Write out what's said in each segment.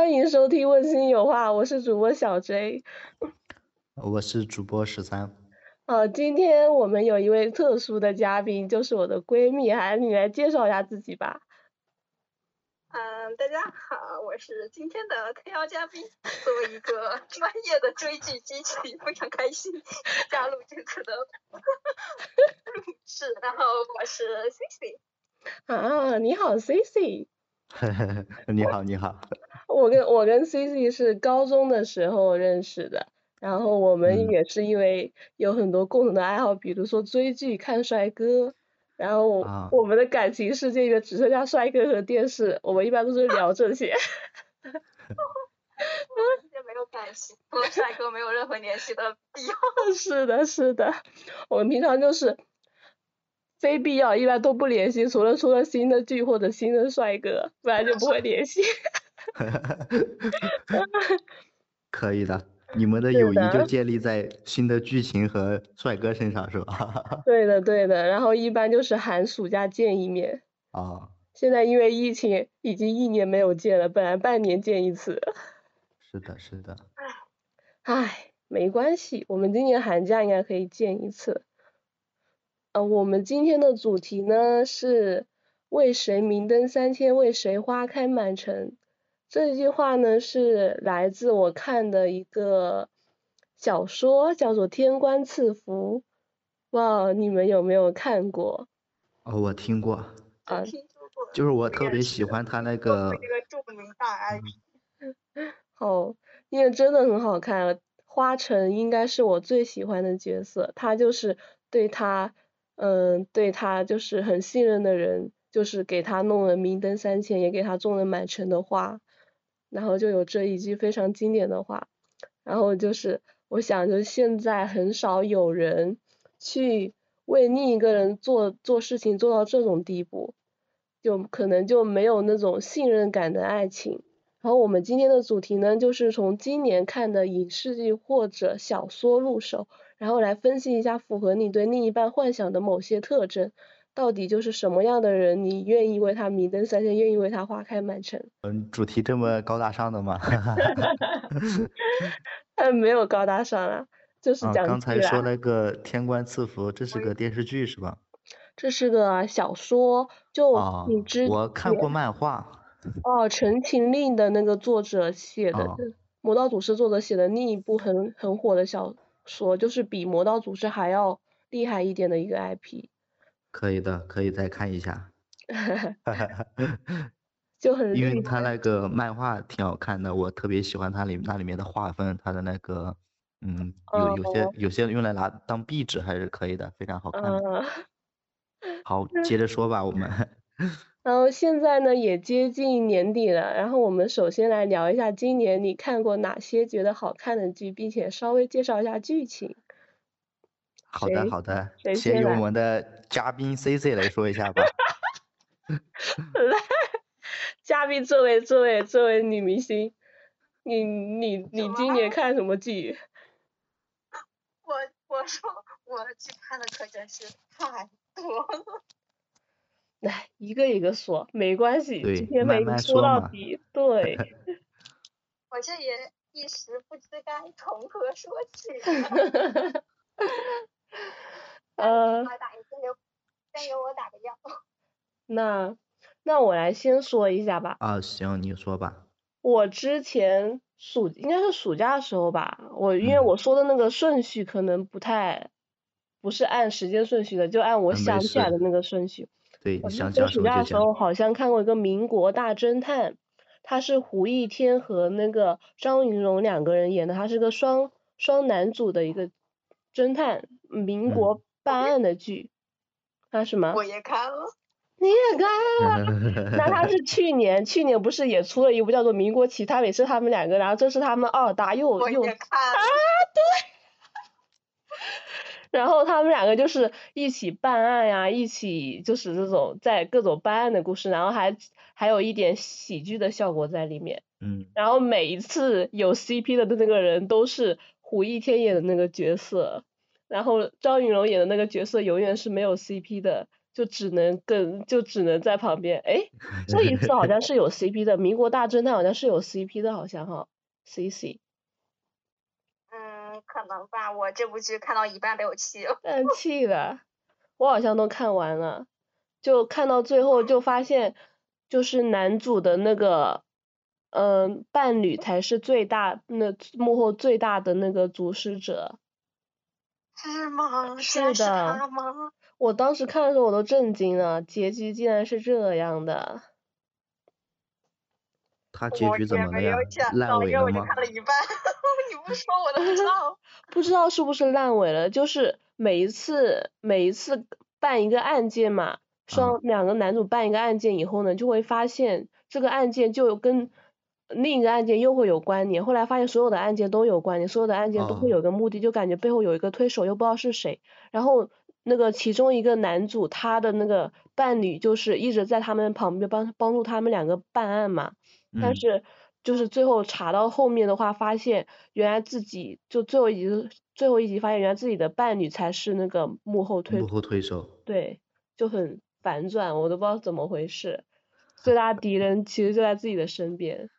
欢迎收听《问心有话》，我是主播小 J。我是主播十三。好，今天我们有一位特殊的嘉宾，就是我的闺蜜，还是你来介绍一下自己吧。嗯，大家好，我是今天的特邀嘉宾。作为一个专业的追剧机器，非常开心加入这次的录制。然后我是 Cici。啊，你好，Cici。你好，你好。我跟我跟 Cici 是高中的时候认识的，然后我们也是因为有很多共同的爱好，比如说追剧、看帅哥。然后我们的感情世界里面只剩下帅哥和电视，我们一般都是聊这些。哈哈哈没有感情，和帅哥没有任何联系的必要。是的，是的，我们平常就是非必要一般都不联系，除了出了新的剧或者新的帅哥，不然就不会联系。可以的。你们的友谊就建立在新的剧情和帅哥身上，是吧？对的，对的。然后一般就是寒暑假见一面。啊。现在因为疫情，已经一年没有见了，本来半年见一次。是的，是的。唉，没关系，我们今年寒假应该可以见一次。呃，我们今天的主题呢是为谁明灯三千，为谁花开满城。这句话呢是来自我看的一个小说，叫做《天官赐福》。哇，你们有没有看过？哦，我听过。啊。就是我特别喜欢他那个。那个著名大 IP。好，因为真的很好看。花城应该是我最喜欢的角色，他就是对他，嗯，对他就是很信任的人，就是给他弄了明灯三千，也给他种了满城的花。然后就有这一句非常经典的话，然后就是我想着现在很少有人去为另一个人做做事情做到这种地步，就可能就没有那种信任感的爱情。然后我们今天的主题呢，就是从今年看的影视剧或者小说入手，然后来分析一下符合你对另一半幻想的某些特征。到底就是什么样的人，你愿意为他明灯三千，愿意为他花开满城？嗯，主题这么高大上的吗？哈哈哈哈哈。嗯，没有高大上啊，就是讲。刚才说那个 天官赐福，这是个电视剧是吧？这是个小说，就你知。我看过漫画。哦，《陈情令》的那个作者写的，《魔道祖师》作者写的另一部很很火的小说，就是比《魔道祖师》还要厉害一点的一个 IP。可以的，可以再看一下。就很因为他那个漫画挺好看的，我特别喜欢它里那里面的画风，它的那个嗯，有有些有些用来拿当壁纸还是可以的，非常好看。好，接着说吧，我们。然后现在呢也接近年底了，然后我们首先来聊一下今年你看过哪些觉得好看的剧，并且稍微介绍一下剧情。好的，好的，先由我们的嘉宾 C C 来说一下吧。来，嘉宾这位这位这位女明星，你你你今年看什么剧？我我说我去看的可真是太多了。来，一个一个说，没关系，今天没说到底。对。我这也一时不知该从何说起。呃，先给我打个样。那那我来先说一下吧。啊，行，你说吧。我之前暑应该是暑假的时候吧，我因为我说的那个顺序可能不太，不是按时间顺序的，就按我想起来的那个顺序。对，想讲暑假的时候好像看过一个《民国大侦探》，他是胡一天和那个张云龙两个人演的，他是个双双男主的一个侦探，民国。办案的剧，啊什么？我也看了。你也看了？那他是 去年，去年不是也出了一部叫做《民国奇探》，也是他们两个，然后这是他们二搭又又啊对。然后他们两个就是一起办案呀，一起就是这种在各种办案的故事，然后还还有一点喜剧的效果在里面。嗯。然后每一次有 CP 的那个人都是胡一天演的那个角色。然后张云龙演的那个角色永远是没有 CP 的，就只能跟就只能在旁边。哎，这一次好像是有 CP 的，《民国大侦探》好像是有 CP 的，好像哈，CC。嗯，可能吧，我这部剧看到一半被我气了。气了，我好像都看完了，就看到最后就发现，就是男主的那个。嗯，伴侣才是最大那幕后最大的那个主使者。是吗？是的。我当时看的时候我都震惊了，结局竟然是这样的。他结局怎么了呀？烂尾了吗？看了一半，你不说我都不知道。不知道是不是烂尾了？就是每一次每一次办一个案件嘛，双两个男主办一个案件以后呢，就会发现这个案件就跟。另一个案件又会有关联，后来发现所有的案件都有关联，所有的案件都会有个目的，就感觉背后有一个推手，又不知道是谁。然后那个其中一个男主，他的那个伴侣就是一直在他们旁边帮帮助他们两个办案嘛。但是就是最后查到后面的话，发现原来自己就最后一集最后一集发现原来自己的伴侣才是那个幕后推幕后推手。对，就很反转，我都不知道怎么回事。最大敌人其实就在自己的身边。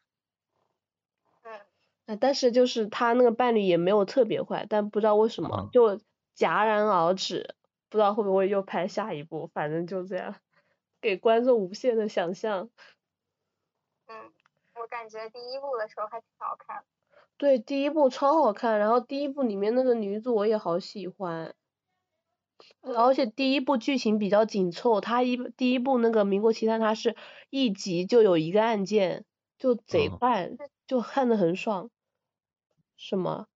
但是就是他那个伴侣也没有特别坏，但不知道为什么就戛然而止，不知道会不会又拍下一部，反正就这样，给观众无限的想象。嗯，我感觉第一部的时候还挺好看。对，第一部超好看，然后第一部里面那个女主我也好喜欢，而且第一部剧情比较紧凑，它一第一部那个民国奇探它是一集就有一个案件，就贼快，就看的很爽。什么？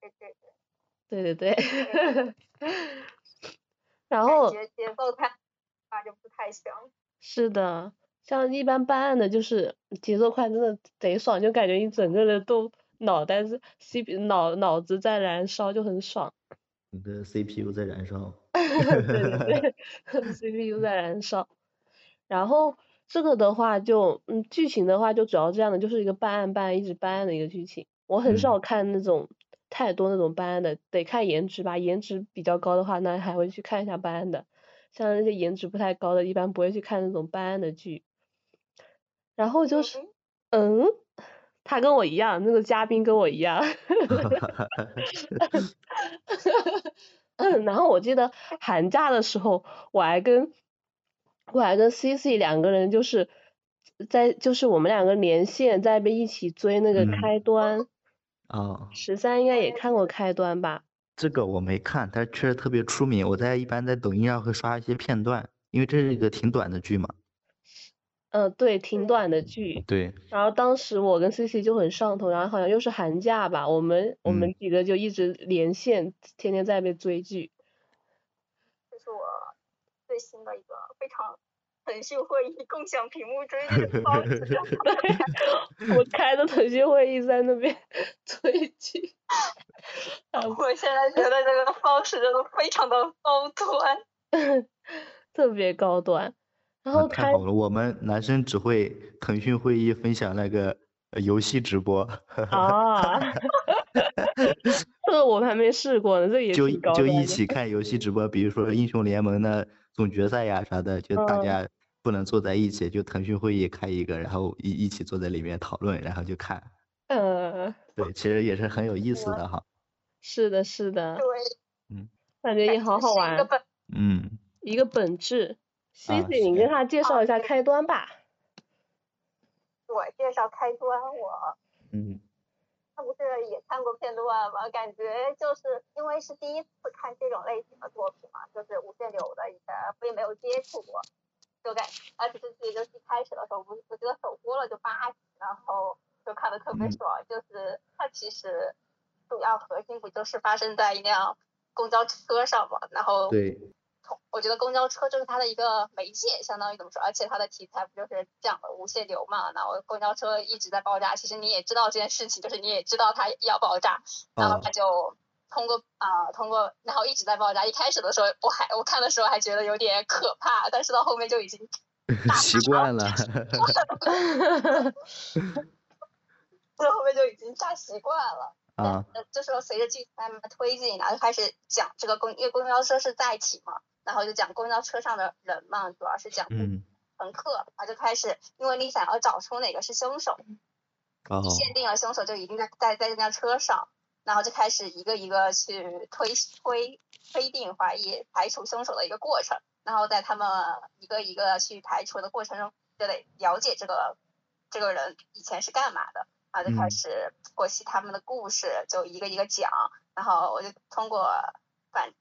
对对对。对对对 然后。节节奏太，那就不太行。是的，像一般办案的，就是节奏快，真的贼爽，就感觉你整个人都脑袋是 C P 脑脑子在燃烧，就很爽。你的 C P U 在燃烧。对对对，C P U 在燃烧。然后这个的话就，嗯，剧情的话就主要这样的，就是一个办案办案一直办案的一个剧情。我很少看那种太多那种办案的，得看颜值吧，颜值比较高的话，那还会去看一下办案的。像那些颜值不太高的，一般不会去看那种办案的剧。然后就是，嗯，他跟我一样，那个嘉宾跟我一样。嗯，然后我记得寒假的时候，我还跟我还跟 C C 两个人就是在就是我们两个连线在那边一起追那个开端。啊，十三应该也看过开端吧？这个我没看，但确实特别出名。我在一般在抖音上会刷一些片段，因为这是一个挺短的剧嘛。嗯，对，挺短的剧。对。然后当时我跟 C C 就很上头，然后好像又是寒假吧，我们我们几个就一直连线，天天在那边追剧。这是我最新的一个非常。腾讯会议共享屏幕追剧的方式，我开的腾讯会议在那边 追剧。我现在觉得这个方式真的非常的高端，特别高端。然后太好了，我们男生只会腾讯会议分享那个游戏直播。啊。这个我还没试过呢，这也就就一起看游戏直播，比如说英雄联盟的总决赛呀啥的，就大家。不能坐在一起，就腾讯会议开一个，然后一一起坐在里面讨论，然后就看。嗯。对，其实也是很有意思的哈。是的，是的。对。嗯。感觉也好好玩。嗯。一个本质。C C，你跟他介绍一下开端吧。我介绍开端，我。嗯。他不是也看过片段吗？感觉就是因为是第一次看这种类型的作品嘛，就是无限流的，以前并没有接触过。而且是自己就一开始的时候，我我觉得首播了就八集，然后就看的特别爽。就是它其实主要核心不就是发生在一辆公交车上嘛，然后对，从我觉得公交车就是它的一个媒介，相当于怎么说？而且它的题材不就是讲的无限流嘛？然后公交车一直在爆炸，其实你也知道这件事情，就是你也知道它要爆炸，然后它就。通过啊，通过，然后一直在爆炸。一开始的时候，我还我看的时候还觉得有点可怕，但是到后面就已经习惯了。到后面就已经炸习惯了。啊。就是说随着剧情慢慢推进，然后就开始讲这个公，因为公交车是载体嘛，然后就讲公交车上的人嘛，主要是讲乘客，然后就开始，因为你想要找出哪个是凶手，你限定了凶手就一定在在在这辆车上，然后就开始一个一个去推推推定怀疑排除凶手的一个过程，然后在他们一个一个去排除的过程中，就得了解这个这个人以前是干嘛的，然后就开始剖析他们的故事，就一个一个讲，然后我就通过反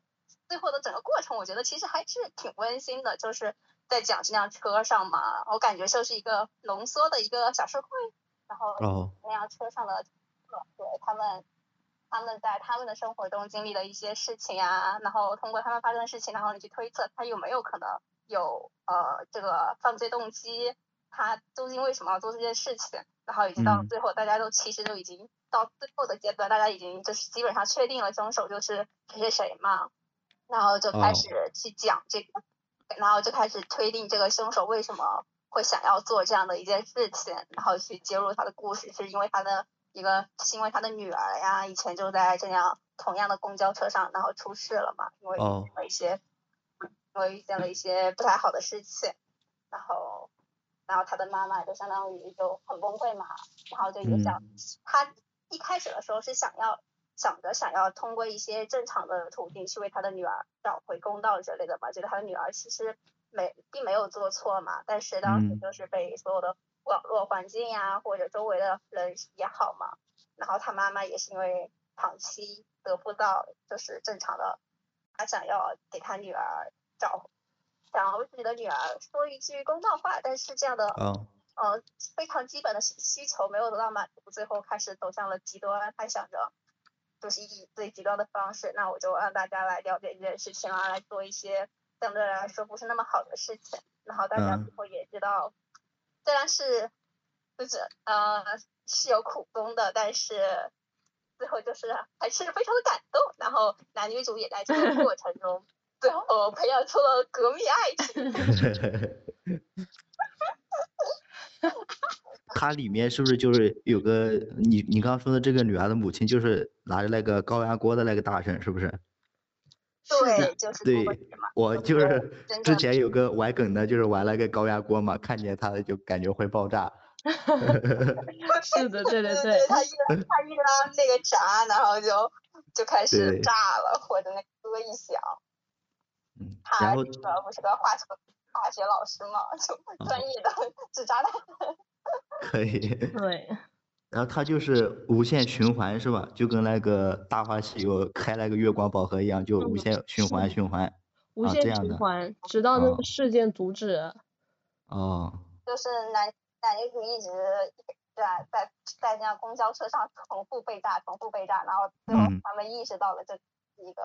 最后的整个过程，我觉得其实还是挺温馨的，就是在讲这辆车上嘛，我感觉就是一个浓缩的一个小社会，然后那辆车上的对他们。他们在他们的生活中经历的一些事情啊，然后通过他们发生的事情，然后你去推测他有没有可能有呃这个犯罪动机，他究竟为什么要做这件事情，然后以及到最后大家都其实都已经到最后的阶段，大家已经就是基本上确定了凶手就是谁谁谁嘛，然后就开始去讲这个，然后就开始推定这个凶手为什么会想要做这样的一件事情，然后去揭露他的故事，是因为他的。一个是因为他的女儿呀，以前就在这辆同样的公交车上，然后出事了嘛，因为一些，因为遇见了一些不太好的事情，然后，然后他的妈妈就相当于就很崩溃嘛，然后就也想，他一开始的时候是想要想着想要通过一些正常的途径去为他的女儿找回公道之类的嘛，觉得他的女儿其实没并没有做错嘛，但是当时就是被所有的。网络环境呀，或者周围的人也好嘛，然后他妈妈也是因为长期得不到就是正常的，他想要给他女儿找，想要为自己的女儿说一句公道话，但是这样的，嗯，呃，非常基本的需求没有得到满足，最后开始走向了极端，他想着就是以最极端的方式，那我就让大家来了解这件事情啊，来做一些相对来说不是那么好的事情，然后大家最后也知道。虽然是就是呃是有苦衷的，但是最后就是还是非常的感动。然后男女主也在这个过程中，最后培养出了革命爱情。它里面是不是就是有个你你刚刚说的这个女儿的母亲，就是拿着那个高压锅的那个大婶，是不是？对，就是对，我就是之前有个玩梗的，就是玩了个高压锅嘛，看见它就感觉会爆炸。是的，对对对。他一他一拉那个闸，然后就就开始炸了，或者那歌一响。嗯。然后。他不是个化学化学老师嘛，就专业的制炸弹。可以。对。然后它就是无限循环是吧？就跟那个大话西游开那个月光宝盒一样，就无限循环循环。无限循环，直到那个事件阻止。哦。就是男男女主一直在在在那公交车上重复被炸，重复被炸，然后最后他们意识到了这一个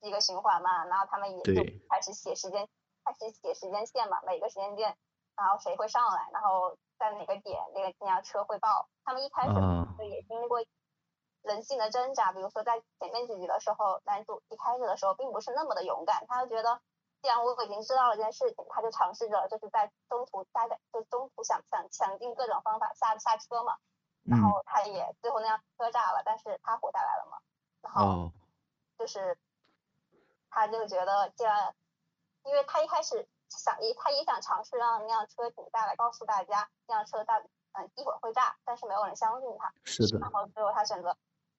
一个循环嘛，然后他们也就开始写时间，开始写时间线嘛，每个时间线，然后谁会上来，然后。在哪个点，那个那辆车会爆？他们一开始也经历过人性的挣扎，比如说在前面几集的时候，男主一开始的时候并不是那么的勇敢，他就觉得既然我已经知道了这件事情，他就尝试着就是在中途大概就中途想想想尽各种方法下下车嘛，然后他也最后那辆车炸了，但是他活下来了嘛，然后就是他就觉得既然因为他一开始。想也，他也想尝试让那辆车停下来，告诉大家那辆车大嗯一会儿会炸，但是没有人相信他。是的。然后最后他选择，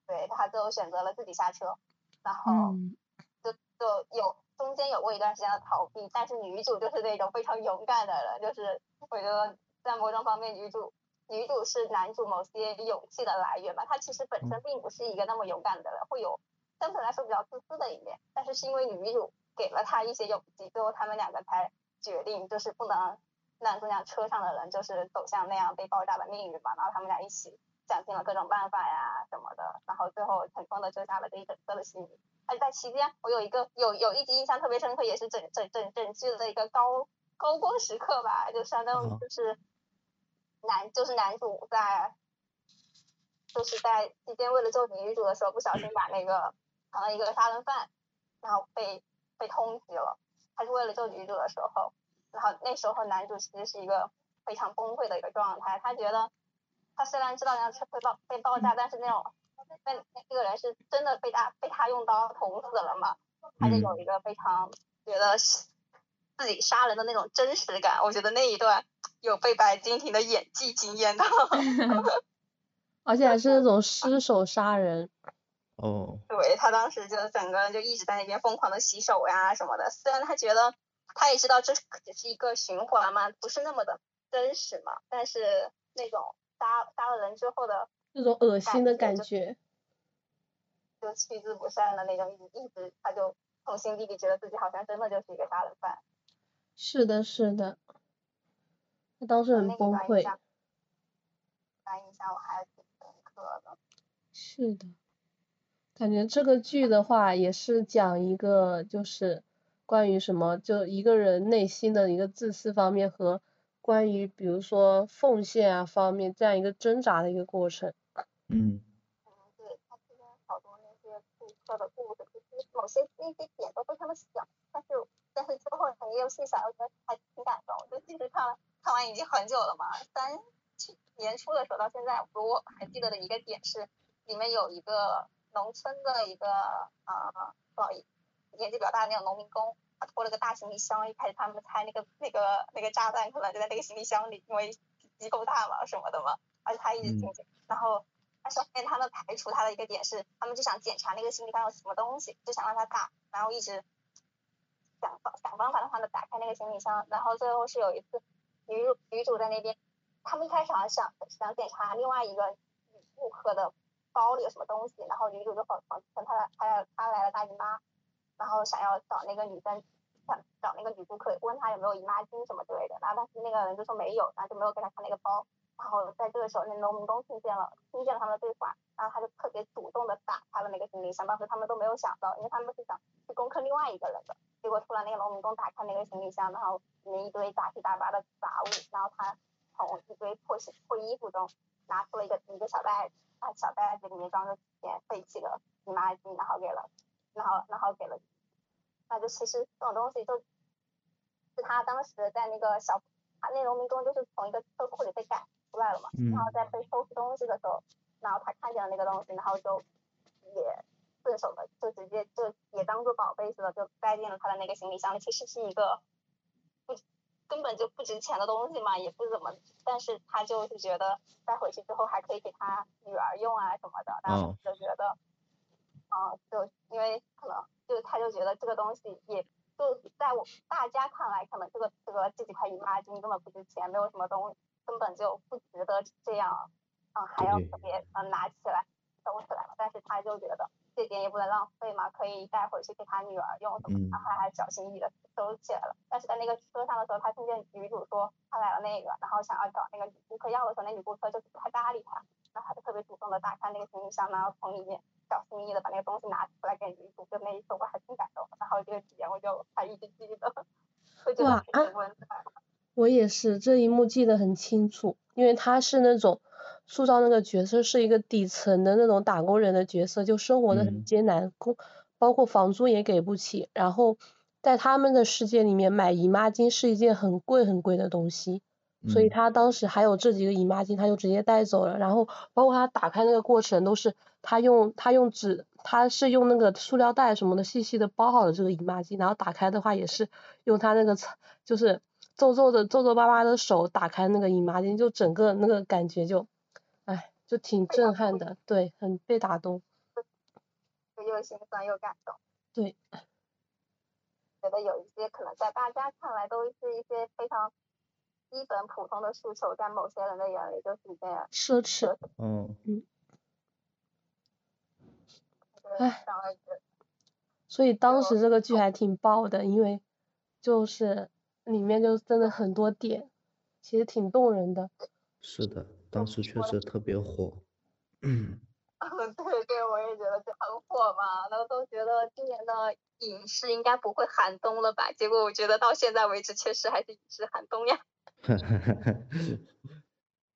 对他最后选择了自己下车，然后就就有中间有过一段时间的逃避，但是女主就是那种非常勇敢的人，就是我觉得在某种方面女主女主是男主某些勇气的来源吧。她其实本身并不是一个那么勇敢的人，会有相对来说比较自私的一面，但是是因为女主给了他一些勇气，最后他们两个才。决定就是不能让这辆车上的人就是走向那样被爆炸的命运嘛，然后他们俩一起想尽了各种办法呀什么的，然后最后成功的救下了这一整个的性命。而且在期间，我有一个有有一集印象特别深刻，也是整整整整剧的一个高高光时刻吧，就相当于就是男就是男主在就是在期间为了救女主的时候，不小心把那个成了一个杀人犯，然后被被通缉了。他是为了救女主的时候，然后那时候男主其实是一个非常崩溃的一个状态。他觉得他虽然知道那辆车会爆被爆炸，但是那种那那个人是真的被他被他用刀捅死了嘛，他就有一个非常觉得自己杀人的那种真实感。我觉得那一段有被白敬亭的演技惊艳到。而且还是那种失手杀人。哦。对他当时就整个人就一直在那边疯狂的洗手呀什么的，虽然他觉得他也知道这只是一个循环嘛，不是那么的真实嘛，但是那种杀杀了人之后的那种恶心的感觉，就气之不善的那种，一直他就从心底里觉得自己好像真的就是一个杀人犯。是的，是的，他当时很崩溃。印象我还。是的，感觉这个剧的话也是讲一个就是关于什么，就一个人内心的一个自私方面和关于比如说奉献啊方面这样一个挣扎的一个过程。嗯。对，他这边好多那些顾客的故事，其实某些那些点都非常的小，但是但是之后你又细想，又觉得还挺感动。就其实看看完已经很久了嘛，三。年初的时候到现在，我还记得的一个点是，里面有一个农村的一个呃，不好意，年纪比较大的那种农民工，他拖了个大行李箱，一开始他们猜那个那个那个炸弹可能就在那个行李箱里，因为机构大嘛什么的嘛，而且他一直进去，然后但是后面他们排除他的一个点是，他们就想检查那个行李箱有什么东西，就想让他打，然后一直想方想方法的话呢打开那个行李箱，然后最后是有一次女主女主在那边。他们一开始想想检查另外一个女顾客的包里有什么东西，然后女主就跑跑她的她她来了大姨妈，然后想要找那个女生想找那个女顾客问她有没有姨妈巾什么之类的，然后但是那个人就说没有，然后就没有给她看那个包，然后在这个时候那农民工听见了听见了他们的对话，然后他就特别主动的打开了那个行李箱，当时他们都没有想到，因为他们是想去攻克另外一个人的，结果突然那个农民工打开那个行李箱，然后里面一堆杂七杂八的杂物，然后他。从一堆破鞋破衣服中拿出了一个一个小袋子，啊小袋子里面装着点废弃的姨妈巾，然后给了，然后然后给了，那就其实这种东西就是他当时在那个小，他那农民工就是从一个车库里被赶出来了嘛，然后在被收拾东西的时候，然后他看见了那个东西，然后就也顺手的就直接就也当做宝贝似的就塞进了他的那个行李箱里，其实是一个不。根本就不值钱的东西嘛，也不怎么，但是他就是觉得带回去之后还可以给他女儿用啊什么的，然后就觉得，啊，就因为可能就他就觉得这个东西也就在我大家看来，可能这个这个这几块姨妈巾根本不值钱，没有什么东，根本就不值得这样，嗯，还要特别嗯拿起来收起来了，但是他就觉得。这点也不能浪费嘛，可以带回去给他女儿用什么，然后他还小心翼翼的收起来了。但是在那个车上的时候，他听见女主说他来了那个，然后想要找那个女顾客要的时候，那女顾客就不太搭理他，然后他就特别主动的打开那个行李箱，然后从里面小心翼翼的把那个东西拿出来给女主，就那一刻我还挺感动。然后这个体验我就还一直记得，会觉得很温暖。我也是这一幕记得很清楚，因为他是那种。塑造那个角色是一个底层的那种打工人的角色，就生活的很艰难，工包括房租也给不起，然后在他们的世界里面买姨妈巾是一件很贵很贵的东西，所以他当时还有这几个姨妈巾，他就直接带走了，然后包括他打开那个过程都是他用他用纸，他是用那个塑料袋什么的细细的包好了这个姨妈巾，然后打开的话也是用他那个就是皱皱的皱皱巴巴的手打开那个姨妈巾，就整个那个感觉就。哎，就挺震撼的，对，很被打动，又心酸又感动。对，觉得有一些可能在大家看来都是一些非常基本普通的诉求，在某些人的眼里就是一件奢侈。嗯。嗯。哎。所以当时这个剧还挺爆的，因为就是里面就真的很多点，其实挺动人的。是的。当时确实特别火，嗯，对对，我也觉得就很火嘛，然后都觉得今年的影视应该不会寒冬了吧？结果我觉得到现在为止，确实还是影视寒冬呀。哈哈哈哈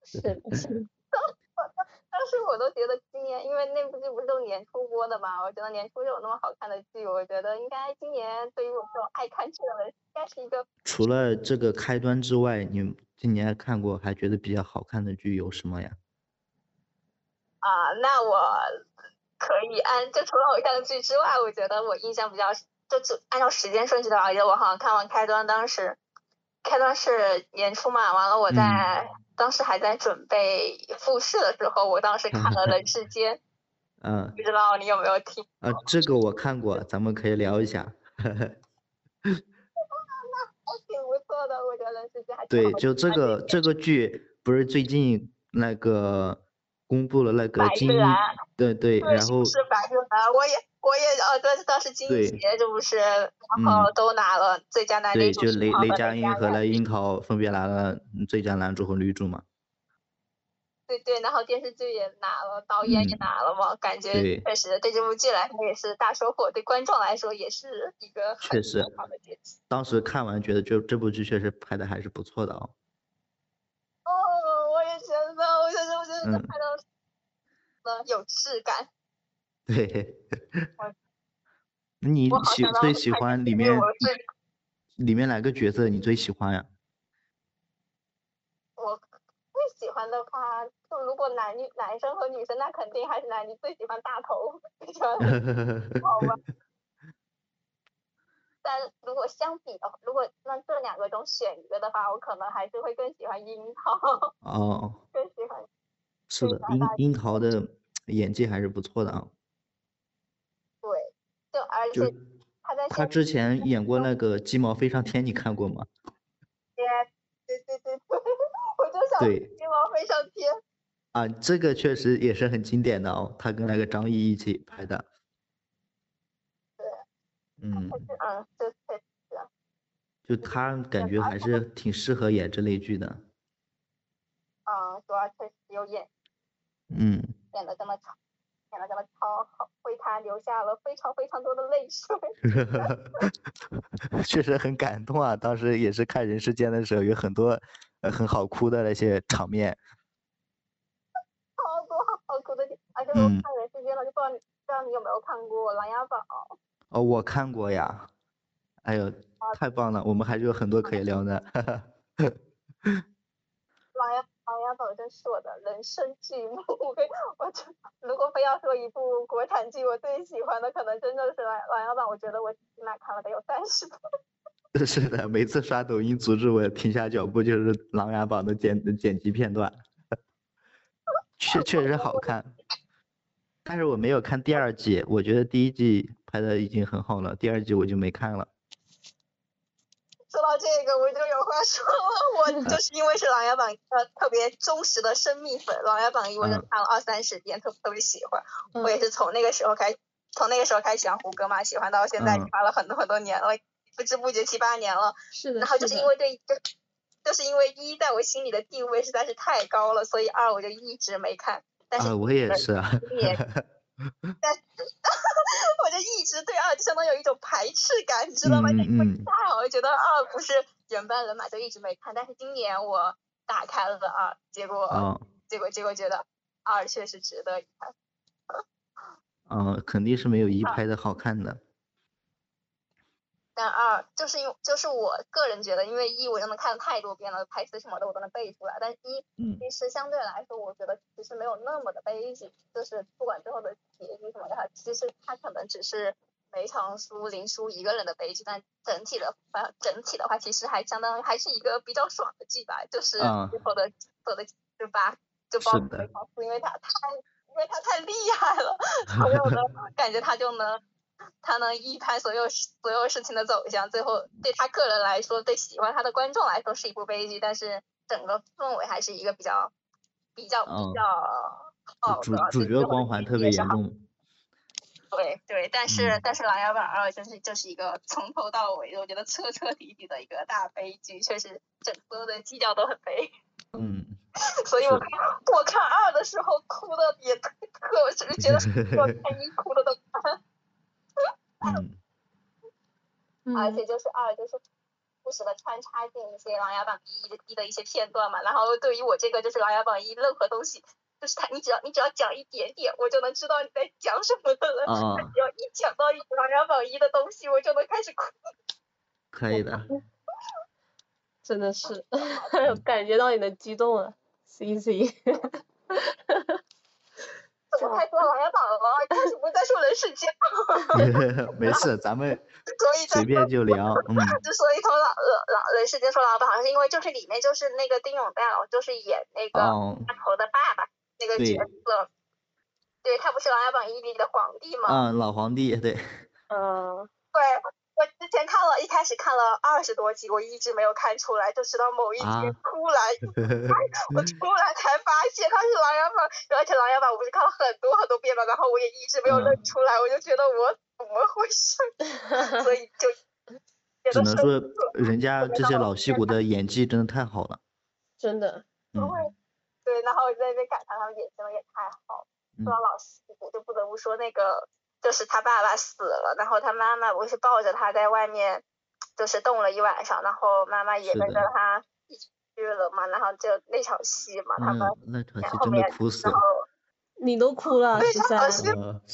是是。当时我都觉得今年，因为那部剧不是都年初播的嘛，我觉得年初就有那么好看的剧，我觉得应该今年对于我这种爱看剧的人，应该是一个。除了这个开端之外，你。今年看过还觉得比较好看的剧有什么呀？啊，那我可以按就除了偶像剧之外，我觉得我印象比较就就按照时间顺序的话，我觉得我好像看完开端当时，开端是年初嘛，完了我在当时还在准备复试的时候，我当时看了 《人世间》。嗯。不知道你有没有听？啊，这个我看过，咱们可以聊一下。那 还挺不错的，我觉得《人世间》还对，就这个这个剧不是最近那个。公布了那个金，对对，然后是白日蓝，我也我也哦，对，当时金杰这不是，然后都拿了最佳男女主，对，就雷雷佳音和那樱桃分别拿了最佳男主和女主嘛。对对，然后电视剧也拿了，导演也拿了嘛，感觉确实对这部剧来说也是大收获，对观众来说也是一个确实好的结局。当时看完觉得就这部剧确实拍的还是不错的哦。嗯，拍到的有质感。对。你喜最喜欢里面里面哪个角色你最喜欢呀？我最喜欢的话，就如果男女男生和女生，那肯定还是男女最喜欢大头，最喜欢 好吧。但如果相比的话，如果让这两个中选一个的话，我可能还是会更喜欢樱桃。哦。更喜欢。是的，樱樱桃的演技还是不错的啊。对，就而且他在他之前演过那个《鸡毛飞上天》，你看过吗？对对对对，我就想《鸡毛飞上天》。啊，这个确实也是很经典的哦，他跟那个张译一起拍的。对。嗯。嗯，就确实。就他感觉还是挺适合演这类剧的。嗯，主要确实有演。嗯，演的这么超，演的这么超好，为他留下了非常非常多的泪水。确实很感动啊！当时也是看《人世间》的时候，有很多很好哭的那些场面。好多好哭的点，而且我看《人世间》了，就不知道不知道你有没有看过《琅琊榜》。哦，我看过呀。哎呦，太棒了！我们还是有很多可以聊的。琅琊。琅琊榜真是我的人生剧目，我跟我如果非要说一部国产剧，我最喜欢的可能真的是琅琅琊榜，我觉得我起码看了得有三十部。是的，每次刷抖音阻止我停下脚步就是琅琊榜的剪剪辑片段，确确实好看。但是我没有看第二季，我觉得第一季拍的已经很好了，第二季我就没看了。说到这个，我就有话说了。我就 是因为是《琅琊榜》呃特别忠实的生命粉，《琅琊榜》一我就看了二三十遍，特特别喜欢。我也是从那个时候开，从那个时候开始喜欢胡歌嘛，喜欢到现在，花了很多很多年了，不知不觉七八年了。是的。然后就是因为对，就就是因为一在我心里的地位实在是太高了，所以二我就一直没看。但是我也是啊。但 我就一直对二就相当有一种排斥感，你知道吗？因为太好，我觉得二不是原班人马，就一直没看。但是今年我打开了二，结果结果结果觉得二确实值得一看。嗯，肯定是没有一拍的好看的。但二就是因为就是我个人觉得，因为一我真的看了太多遍了，台词什么的我都能背出来。但一其实相对来说，我觉得其实没有那么的悲剧，就是不管最后的结局什么的，其实它可能只是梅长苏林殊一个人的悲剧，但整体的反整体的话，其实还相当于还是一个比较爽的剧吧。就是最后的最后的就把就包括梅长苏，因为他太因为他太厉害了，所有的 感觉他就能。他能预判所有所有事情的走向，最后对他个人来说，对喜欢他的观众来说是一部悲剧，但是整个氛围还是一个比较比较比较好的。主主角光环特别严重。对对，但是但是《琅琊榜二》就是就是一个从头到尾，我觉得彻彻底底的一个大悲剧，确实整个的基调都很悲。嗯。所以我看我看二的时候哭的也特，我只是觉得我看一哭的都惨。嗯，而且就是二，就是不时的穿插进一些《琅琊榜一》的一的一些片段嘛。然后对于我这个就是《琅琊榜一》任何东西，就是他，你只要你只要讲一点点，我就能知道你在讲什么的了。啊。只要一讲到《琅琊榜一》的东西，我就能开始哭。可以的。真的是，感觉到你的激动了，C C。怎么开始《琅琊榜了？开始再说人世间。没事，咱们所以随便就聊。嗯。就所以从老老老人世间说老板，好像是因为就是里面就是那个丁永岱，就是演那个大头的爸爸那个角色。对他不是《琅琊榜》一里的皇帝吗？嗯，老皇帝，对。嗯，对。我之前看了一开始看了二十多集，我一直没有看出来，就直到某一天突然，我突然才发现他是琅琊榜，而且琅琊榜我不是看了很多很多遍嘛，然后我也一直没有认出来，我就觉得我怎么回事？所以 就只能说人家这些老戏骨的演技真的太好了，真的。嗯。对，然后我在那边感叹他们演技也太好，说到老戏骨就不得不说那个。就是他爸爸死了，然后他妈妈不是抱着他在外面，就是冻了一晚上，然后妈妈也跟着他一起去了嘛，然后就那场戏嘛，他们那场戏真的哭死了，你都哭了，那场戏是的，我也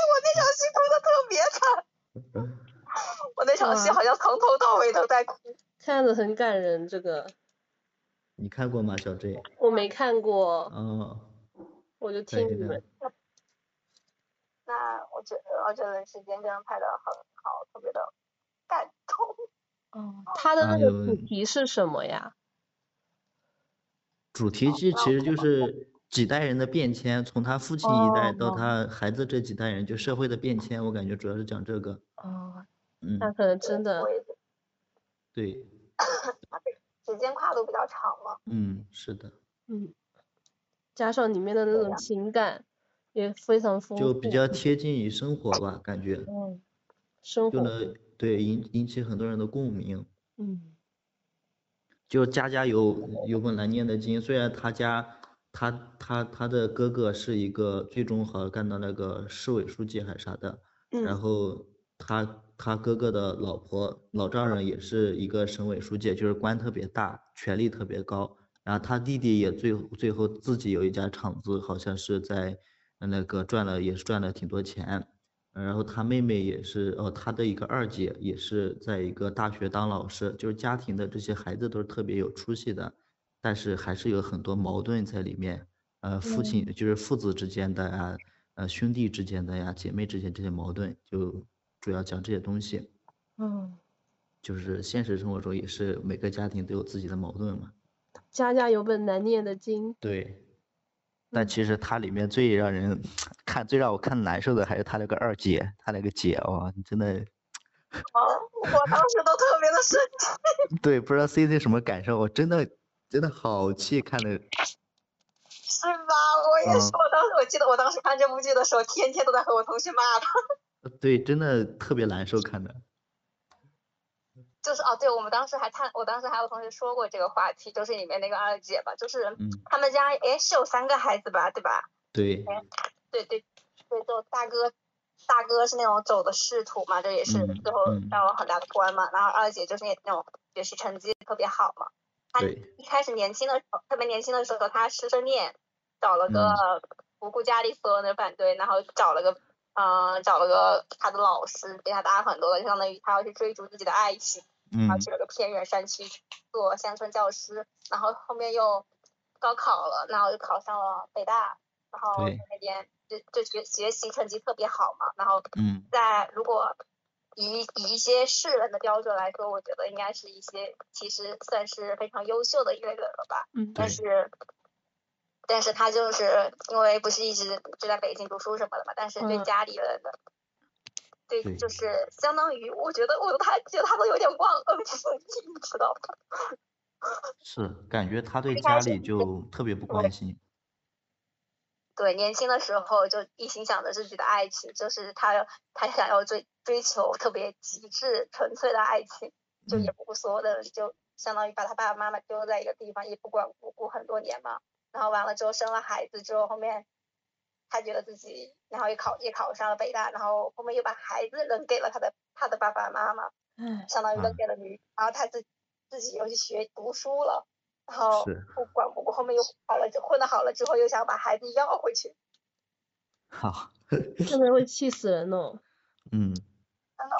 我那场戏哭的特别惨，我那场戏好像从头到尾都在哭，看着很感人这个，你看过吗，小 J？我没看过，哦，我就听你们。那我觉得，我觉得时间真的拍的很好，特别的感动。哦，他的那个主题是什么呀？主题剧其实就是几代人的变迁，从他父亲一代到他孩子这几代人，就社会的变迁。我感觉主要是讲这个。哦。嗯。那可能真的。对。时间跨度比较长嘛。嗯，是的。嗯。加上里面的那种情感。也非常丰富，就比较。贴近于生活吧，感觉，嗯，生活，就能对引引起很多人的共鸣，嗯，就家家有有本难念的经，虽然他家他他他的哥哥是一个最终好像干到那个市委书记还是啥的，然后他他哥哥的老婆老丈人也是一个省委书记，就是官特别大，权力特别高，然后他弟弟也最最后自己有一家厂子，好像是在。那个赚了也是赚了挺多钱，然后他妹妹也是哦，他的一个二姐也是在一个大学当老师，就是家庭的这些孩子都是特别有出息的，但是还是有很多矛盾在里面，呃，父亲就是父子之间的呀，呃，兄弟之间的呀，姐妹之间这些矛盾，就主要讲这些东西。嗯，就是现实生活中也是每个家庭都有自己的矛盾嘛。家家有本难念的经。对。但其实它里面最让人看、最让我看难受的还是他那个二姐，他那个姐哇，真的。哦，我当时都特别的生气。对，不知道 C C 什么感受？我真的真的好气，看的。是吧？我也是，我当时我记得我当时看这部剧的时候，天天都在和我同学骂他。对，真的特别难受看的。就是哦，对，我们当时还探，我当时还有同学说过这个话题，就是里面那个二姐吧，就是他们家哎是有三个孩子吧，对吧？对。对对对，就大哥，大哥是那种走的仕途嘛，这也是最后当了很大的官嘛，然后二姐就是那种学习成绩特别好嘛。她。一开始年轻的时候，特别年轻的时候，她师生恋，找了个不顾家里所有人的反对，然后找了个嗯，找了个她的老师，比他大很多的，就相当于她要去追逐自己的爱情。然后去了个偏远山区做乡村教师，然后后面又高考了，然后就考上了北大，然后那边就就学学习成绩特别好嘛，然后在如果以以一些世人的标准来说，我觉得应该是一些其实算是非常优秀的一个人了吧，但是但是他就是因为不是一直就在北京读书什么的嘛，但是对家里人的。对，就是相当于，我觉得我都他觉得他都有点忘恩负义，你知道吗？是，感觉他对家里就特别不关心。对，年轻的时候就一心想着自己的爱情，就是他他想要追追求特别极致纯粹的爱情，就也不顾所有的，就相当于把他爸爸妈妈丢在一个地方，也不管不顾很多年嘛。然后完了之后生了孩子之后，后面。他觉得自己，然后也考也考上了北大，然后后面又把孩子扔给了他的他的爸爸妈妈，相当于扔给了女，然后他自自己又去学读书了，然后不管不顾，后面又好了，就混得好了之后，又想把孩子要回去。好，真的会气死人哦。嗯，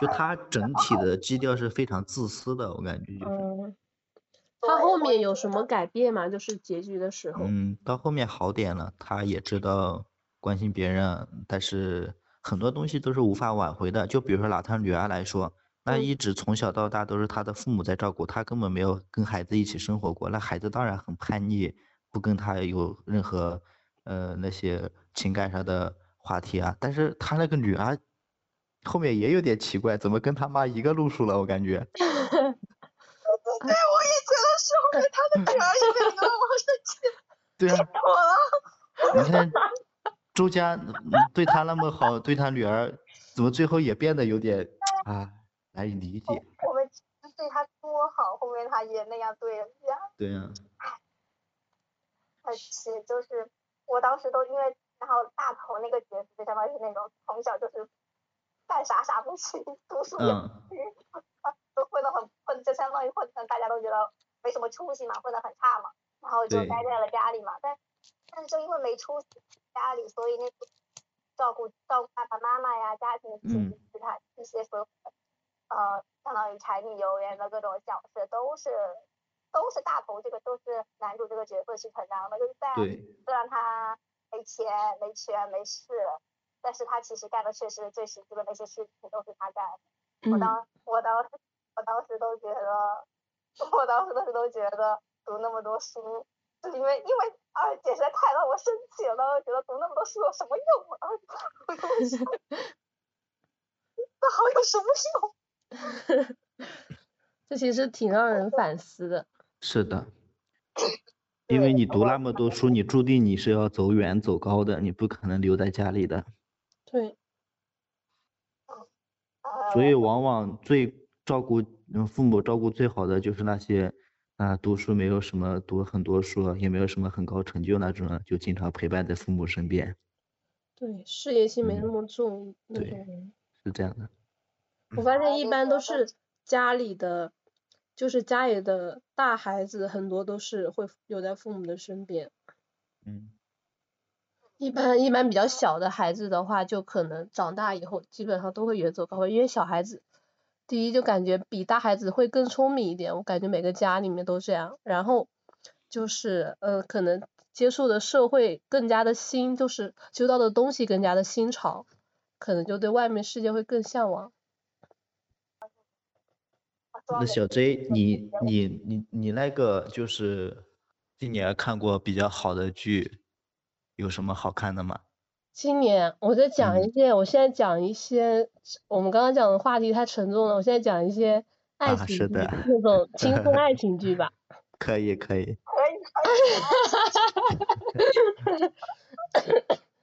就他 整体的基调是非常自私的，我感觉就是。嗯。他后面有什么改变吗？就是结局的时候。嗯，到后面好点了，他也知道。关心别人，但是很多东西都是无法挽回的。就比如说拿他女儿来说，那一直从小到大都是他的父母在照顾，他根本没有跟孩子一起生活过，那孩子当然很叛逆，不跟他有任何呃那些情感上的话题啊。但是他那个女儿后面也有点奇怪，怎么跟他妈一个路数了？我感觉。对，我也觉得是后面他的女儿也变得我生气，对啊，我了。你看周家对他那么好，对他女儿怎么最后也变得有点啊难以理解？我们对他多好，后面他也那样对人家。对呀。而且就是我当时都因为，然后大头那个角色就相当于是那种从小就是干啥啥不行，读书也不行。都混得很混，就相当于混成大家都觉得没什么出息嘛，混得很差嘛，然后就待在了家里嘛。但但是就因为没出息，家里所以那照顾照顾爸爸妈妈呀，家庭其他一些所有呃，相当于柴米油盐的各种小事，都是都是大头这个都是男主这个角色去承担的。就是在虽然他没钱没权没势，但是他其实干的确实最实际的那些事情都是他干。我当我当时。我当时都觉得，我当时当时都觉得读那么多书，就是因为因为啊姐实在太让我生气了，觉得读那么多书有什么用啊？那好 有什么用？这其实挺让人反思的。是的，因为你读那么多书，你注定你是要走远走高的，你不可能留在家里的。对。所以往往最。照顾嗯父母照顾最好的就是那些啊读书没有什么读很多书也没有什么很高成就那种就经常陪伴在父母身边。对，事业心没那么重那种人。是这样的。我发现一般都是家里的，就是家里的大孩子很多都是会留在父母的身边。嗯。一般一般比较小的孩子的话，就可能长大以后基本上都会远走高飞，因为小孩子。第一就感觉比大孩子会更聪明一点，我感觉每个家里面都这样。然后就是呃，可能接触的社会更加的新，就是学到的东西更加的新潮，可能就对外面世界会更向往。那小 J，你你你你那个就是今年看过比较好的剧，有什么好看的吗？今年我在讲一些，我现在讲一些，我们刚刚讲的话题太沉重了，我现在讲一些爱情剧，那种轻松爱情剧吧。可 以可以。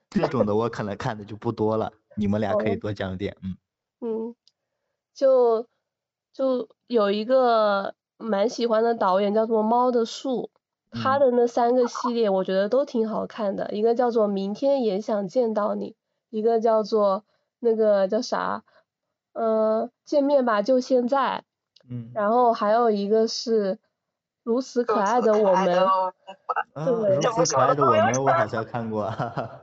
这种的我可能看的就不多了，你们俩可以多讲点，嗯。嗯，就就有一个蛮喜欢的导演叫做猫的树。他的那三个系列我觉得都挺好看的，一个叫做明天也想见到你，一个叫做那个叫啥，呃，见面吧就现在，嗯，然后还有一个是如此可爱的我们，对，如此可爱的我们我好像看过，哈哈，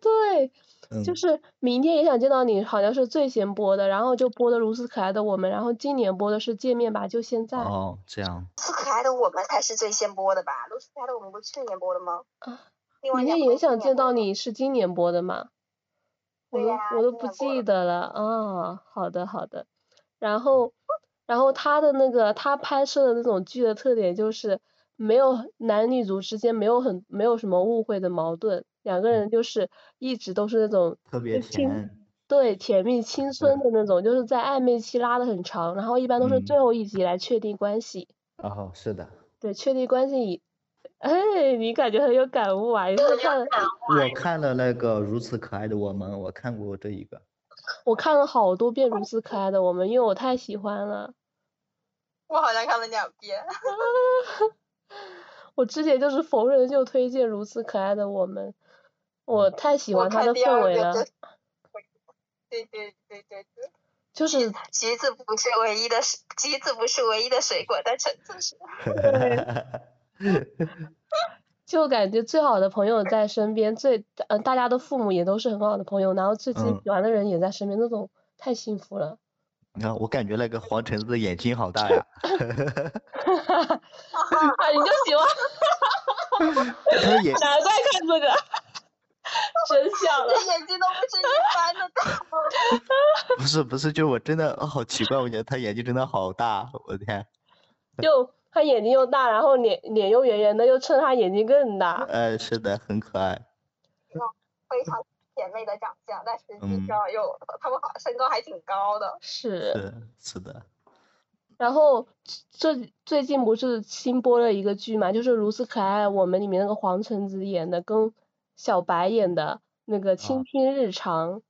对。就是明天也想见到你，好像是最先播的，然后就播的如此可爱的我们，然后今年播的是见面吧，就现在。哦，这样。如 此可爱的我们才是最先播的吧？如此可爱的我们不是去年播的吗？啊。明天也想见到你是今年播的吗？我都我都不记得了啊。好的好的。然后，然后他的那个他拍摄的那种剧的特点就是没有男女主之间没有很没有什么误会的矛盾。两个人就是一直都是那种特别甜，对甜蜜青春的那种，就是在暧昧期拉的很长，然后一般都是最后一集来确定关系。哦，是的。对，确定关系，哎，你感觉很有感悟啊？你是看？我看了那个如此可爱的我们，我看过这一个。我看了好多遍如此可爱的我们，因为我太喜欢了。我好像看了两遍。我之前就是逢人就推荐如此可爱的我们。我太喜欢他的氛围了。对对对对对。就是橘子不是唯一的，橘子不是唯一的水果，但橙子是。就感觉最好的朋友在身边，最嗯大家的父母也都是很好的朋友，然后最近喜欢的人也在身边，那种太幸福了。你看，我感觉那个黄橙子的眼睛好大呀。哈哈哈啊！你就喜欢。他眼。难怪看这个。只真相了。眼睛都不是一般的大。不是不是，就我真的好奇怪，我觉得他眼睛真的好大，我的天。就他眼睛又大，然后脸脸又圆圆的，又衬他眼睛更大。呃，是的，很可爱。非常甜美的长相，但实际上又他们好身高还挺高的。是。是是的。然后这最近不是新播了一个剧嘛，就是《如此可爱》，我们里面那个黄橙子演的，跟小白演的那个《倾听日常》。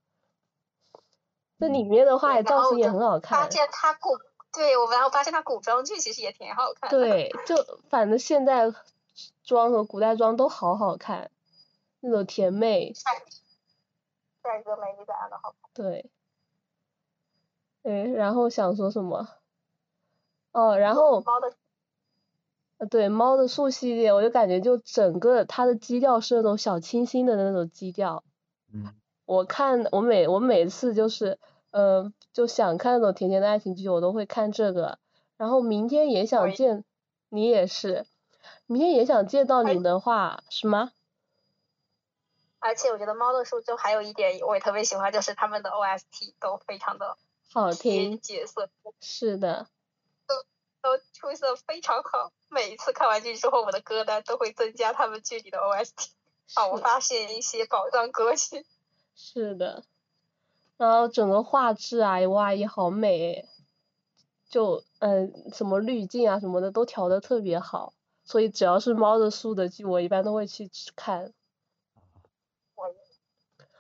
这里面的话，造型也很好看。发现他古，对我然后发现他古装剧其实也挺好看。对，就 反正现代装和古代装都好好看，那种甜妹。帅哥美女怎样的好看？对。哎，然后想说什么？哦，然后，呃，对，猫的树系列，我就感觉就整个它的基调是那种小清新的那种基调。嗯。我看我每我每次就是，呃，就想看那种甜甜的爱情剧，我都会看这个。然后明天也想见，你也是，明天也想见到你的话，是吗？而且我觉得猫的树就还有一点我也特别喜欢，就是他们的 OST 都非常的好听，角色。是的。都出色非常好，每一次看完剧之后，我的歌单都会增加他们剧里的 OST，啊我发现一些宝藏歌曲。是的，然后整个画质啊，哇也好美，就嗯什么滤镜啊什么的都调的特别好，所以只要是猫的树的剧，我一般都会去看。我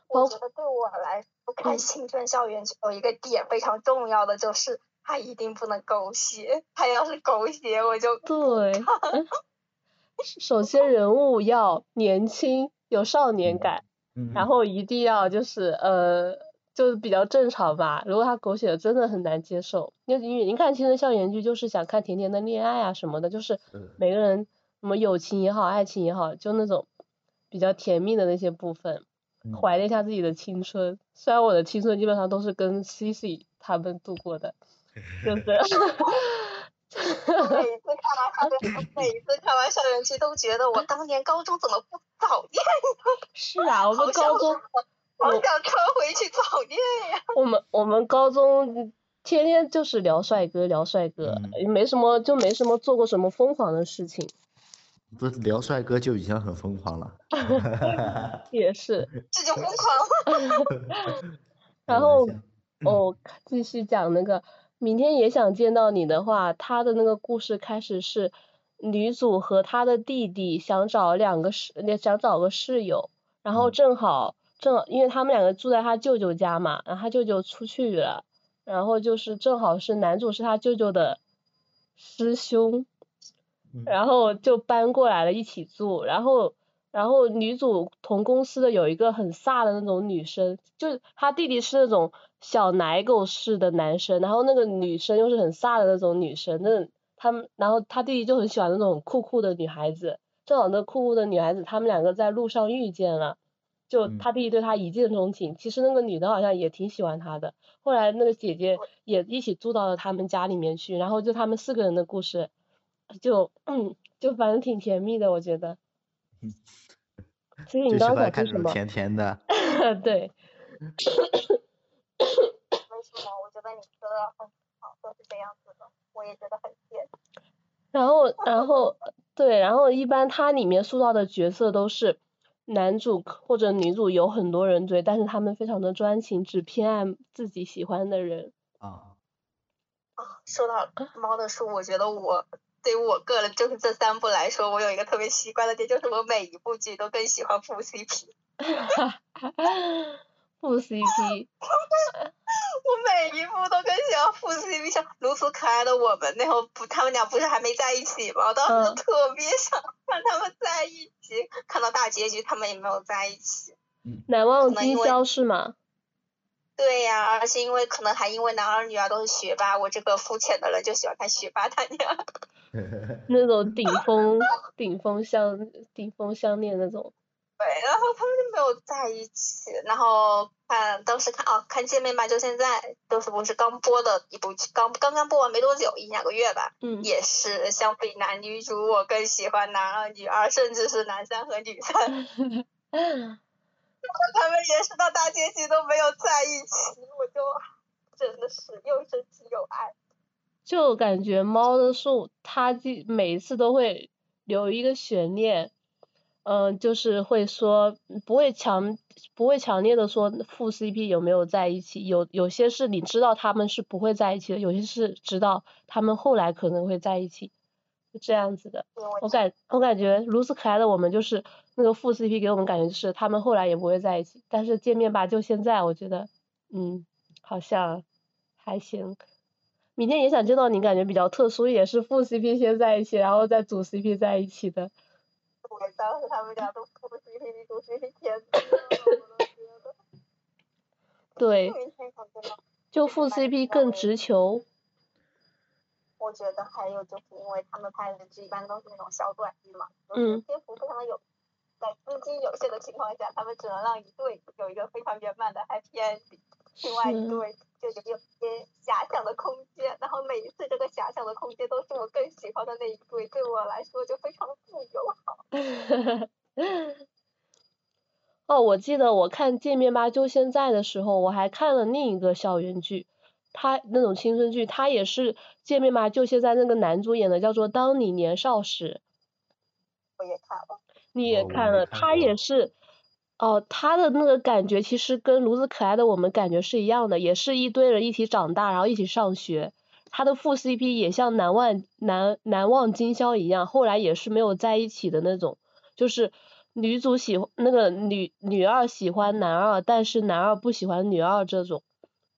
我觉得对我来说，看青春校园剧有一个点非常重要的就是。他一定不能狗血，他要是狗血我就对。首先人物要年轻，有少年感，然后一定要就是呃，就是比较正常吧。如果他狗血真的很难接受。因为因为你看青春校园剧就是想看甜甜的恋爱啊什么的，就是每个人什么友情也好，爱情也好，就那种比较甜蜜的那些部分，怀念一下自己的青春。虽然我的青春基本上都是跟 C C 他们度过的。就是，每次看完校园，每次看完校园剧都觉得我当年高中怎么不早恋呢？是啊，我们高中，好想穿回去早恋呀。我们我们高中天天就是聊帅哥，聊帅哥，也没什么，就没什么做过什么疯狂的事情。不是聊帅哥就已经很疯狂了。也是。这就疯狂了。然后，哦，继续讲那个。明天也想见到你的话，他的那个故事开始是女主和他的弟弟想找两个室，想找个室友，然后正好正因为他们两个住在他舅舅家嘛，然后他舅舅出去了，然后就是正好是男主是他舅舅的师兄，然后就搬过来了一起住，然后然后女主同公司的有一个很飒的那种女生，就她弟弟是那种。小奶狗式的男生，然后那个女生又是很飒的那种女生，那他们，然后他弟弟就很喜欢那种酷酷的女孩子，正好那酷酷的女孩子，他们两个在路上遇见了，就他弟弟对她一见钟情，其实那个女的好像也挺喜欢他的，后来那个姐姐也一起住到了他们家里面去，然后就他们四个人的故事，就嗯，就反正挺甜蜜的，我觉得。其实你刚刚讲什么？甜甜的。对。为什么？我觉得你说的很好，都是这样子的，我也觉得很贱。然后，然后，对，然后一般它里面塑造的角色都是男主或者女主有很多人追，但是他们非常的专情，只偏爱自己喜欢的人。啊。啊，说到猫的书，我觉得我对于我个人就是这三部来说，我有一个特别习惯的点，就是我每一部剧都更喜欢副 CP。哈哈哈。副 CP，我每一部都更喜欢副 CP，像如此可爱的我们那会不，他们俩不是还没在一起吗？我当时特别想看他们在一起，看到大结局他们也没有在一起。难忘今宵是吗？对呀，而且因为可能还因为男二女二都是学霸，我这个肤浅的人就喜欢看学霸谈恋爱。那种顶 峰顶峰相顶峰相恋那种。他们就没有在一起，然后看当时看哦，看《见面吧》，就现在都是不是刚播的一部剧，刚刚刚播完没多久，一两个月吧，嗯，也是相比男女主，我更喜欢男二、女二，甚至是男三和女三。他们也是到大结局都没有在一起，我就真的是又生气又爱。就感觉猫的树，它就每次都会留一个悬念，嗯，就是会说不会强不会强烈的说副 CP 有没有在一起，有有些是你知道他们是不会在一起的，有些是知道他们后来可能会在一起，是这样子的。我感我感觉如此可爱的我们就是那个副 CP 给我们感觉就是他们后来也不会在一起，但是见面吧就现在我觉得嗯好像还行。明天也想见到你，感觉比较特殊，也是副 CP 先在一起，然后再主 CP 在一起的。对，当时他们俩都副 CP 主 CP 天对。就副 CP 更直球。我觉得还有就是因为他们拍的剧一般都是那种小短剧嘛，嗯。篇幅非常的有，在资金有限的情况下，他们只能让一对有一个非常圆满的 happy ending，另外一对。就有些遐想的空间，然后每一次这个遐想的空间都是我更喜欢的那一对，对我来说就非常的不友好。哦，我记得我看《见面吧就现在》的时候，我还看了另一个校园剧，他那种青春剧，他也是《见面吧就现在》那个男主演的，叫做《当你年少时》。我也看了。你也看了，他也是。哦，他的那个感觉其实跟炉子可爱的我们感觉是一样的，也是一堆人一起长大，然后一起上学。他的副 CP 也像难忘难难忘今宵一样，后来也是没有在一起的那种，就是女主喜欢那个女女二喜欢男二，但是男二不喜欢女二这种。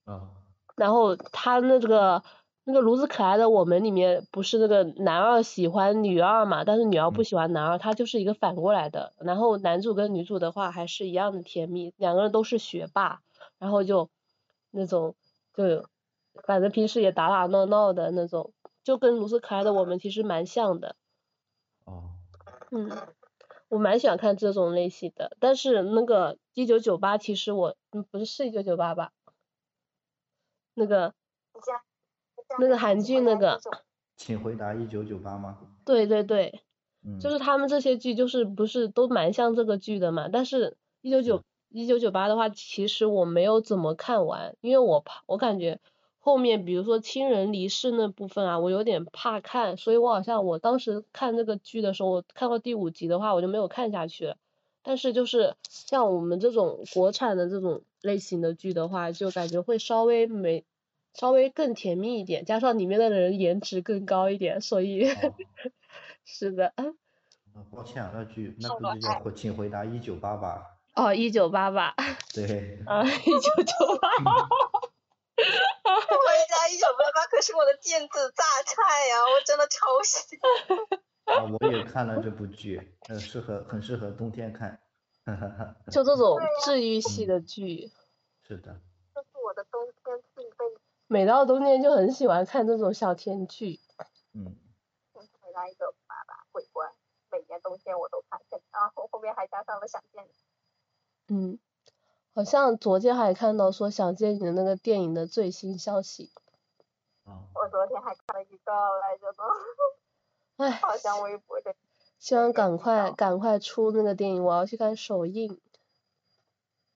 啊。然后他那个。那个炉子可爱的我们里面不是那个男二喜欢女二嘛，但是女二不喜欢男二，他就是一个反过来的。然后男主跟女主的话还是一样的甜蜜，两个人都是学霸，然后就那种就反正平时也打打闹闹的那种，就跟炉子可爱的我们其实蛮像的。哦。嗯，我蛮喜欢看这种类型的，但是那个一九九八其实我嗯不是是一九九八吧？那个。那个韩剧那个，请回答一九九八吗？对对对，嗯，就是他们这些剧就是不是都蛮像这个剧的嘛？但是一九九一九九八的话，其实我没有怎么看完，因为我怕我感觉后面比如说亲人离世那部分啊，我有点怕看，所以我好像我当时看这个剧的时候，我看到第五集的话，我就没有看下去了。但是就是像我们这种国产的这种类型的剧的话，就感觉会稍微没。稍微更甜蜜一点，加上里面的人颜值更高一点，所以 是的。抱歉啊，那句那部剧叫《请回答一九八八》。哦，一九八八。对。啊，一九九八。回答一九八八可是我的电子榨菜呀，我真的超喜欢。啊，我也看了这部剧，很适合很适合冬天看。就这种治愈系的剧。是的。每到冬天就很喜欢看这种小甜剧。嗯。回答一个爸爸鬼怪，每年冬天我都看，然后后面还加上了想见你。嗯，好像昨天还看到说想见你的那个电影的最新消息。我昨天还看了预告来着呢。唉。好像微博的。希望赶快赶快出那个电影，我要去看首映。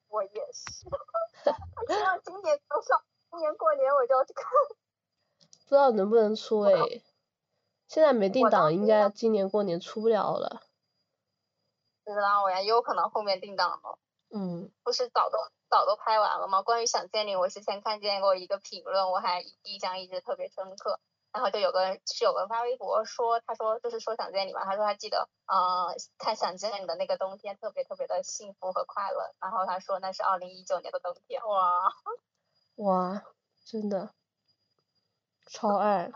我也是。希望今年能上。今年过年我就要去看，不知道能不能出诶，现在没定档，应该今年过年出不了了。不知道呀，也有可能后面定档了。嗯。不是早都早都拍完了吗？关于想见你，我之前看见过一个评论，我还印象一直特别深刻。然后就有个人是有个人发微博说，他说就是说想见你嘛，他说他记得，嗯，看想见你的那个冬天特别特别的幸福和快乐。然后他说那是二零一九年的冬天，哇。哇，真的超爱，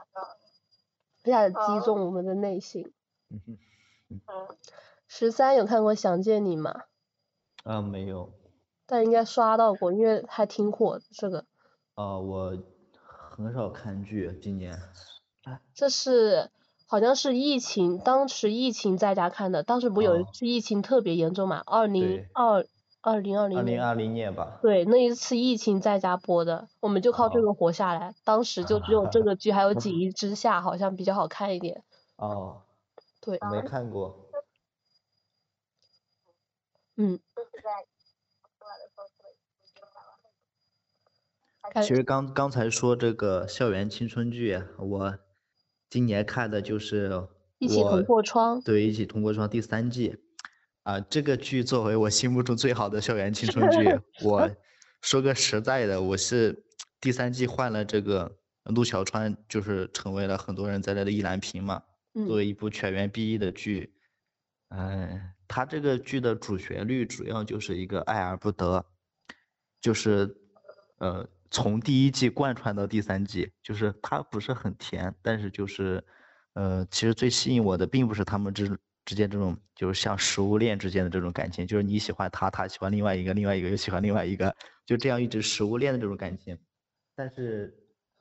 一下子击中我们的内心。十三有看过《想见你》吗？啊，没有。但应该刷到过，因为还挺火的这个。啊，我很少看剧，今年。这是好像是疫情，当时疫情在家看的，当时不有一次疫情特别严重嘛？二零二。二零二零年，二零二零年吧。对，那一次疫情在家播的，我们就靠这个活下来。当时就只有这个剧，还有《锦衣之下》，好像比较好看一点。哦。对。没看过。嗯。其实刚刚才说这个校园青春剧，我今年看的就是《一起同过窗》。对，《一起同过窗》第三季，啊，这个剧作为我心目中最好的校园青春剧，我说个实在的，我是第三季换了这个陆小川，就是成为了很多人在那的意难平嘛。作为一部全员毕业的剧，嗯，它这个剧的主旋律主要就是一个爱而不得，就是呃。从第一季贯穿到第三季，就是它不是很甜，但是就是，呃，其实最吸引我的并不是他们之之间这种，就是像食物链之间的这种感情，就是你喜欢他，他喜欢另外一个，另外一个又喜欢另外一个，就这样一直食物链的这种感情。但是，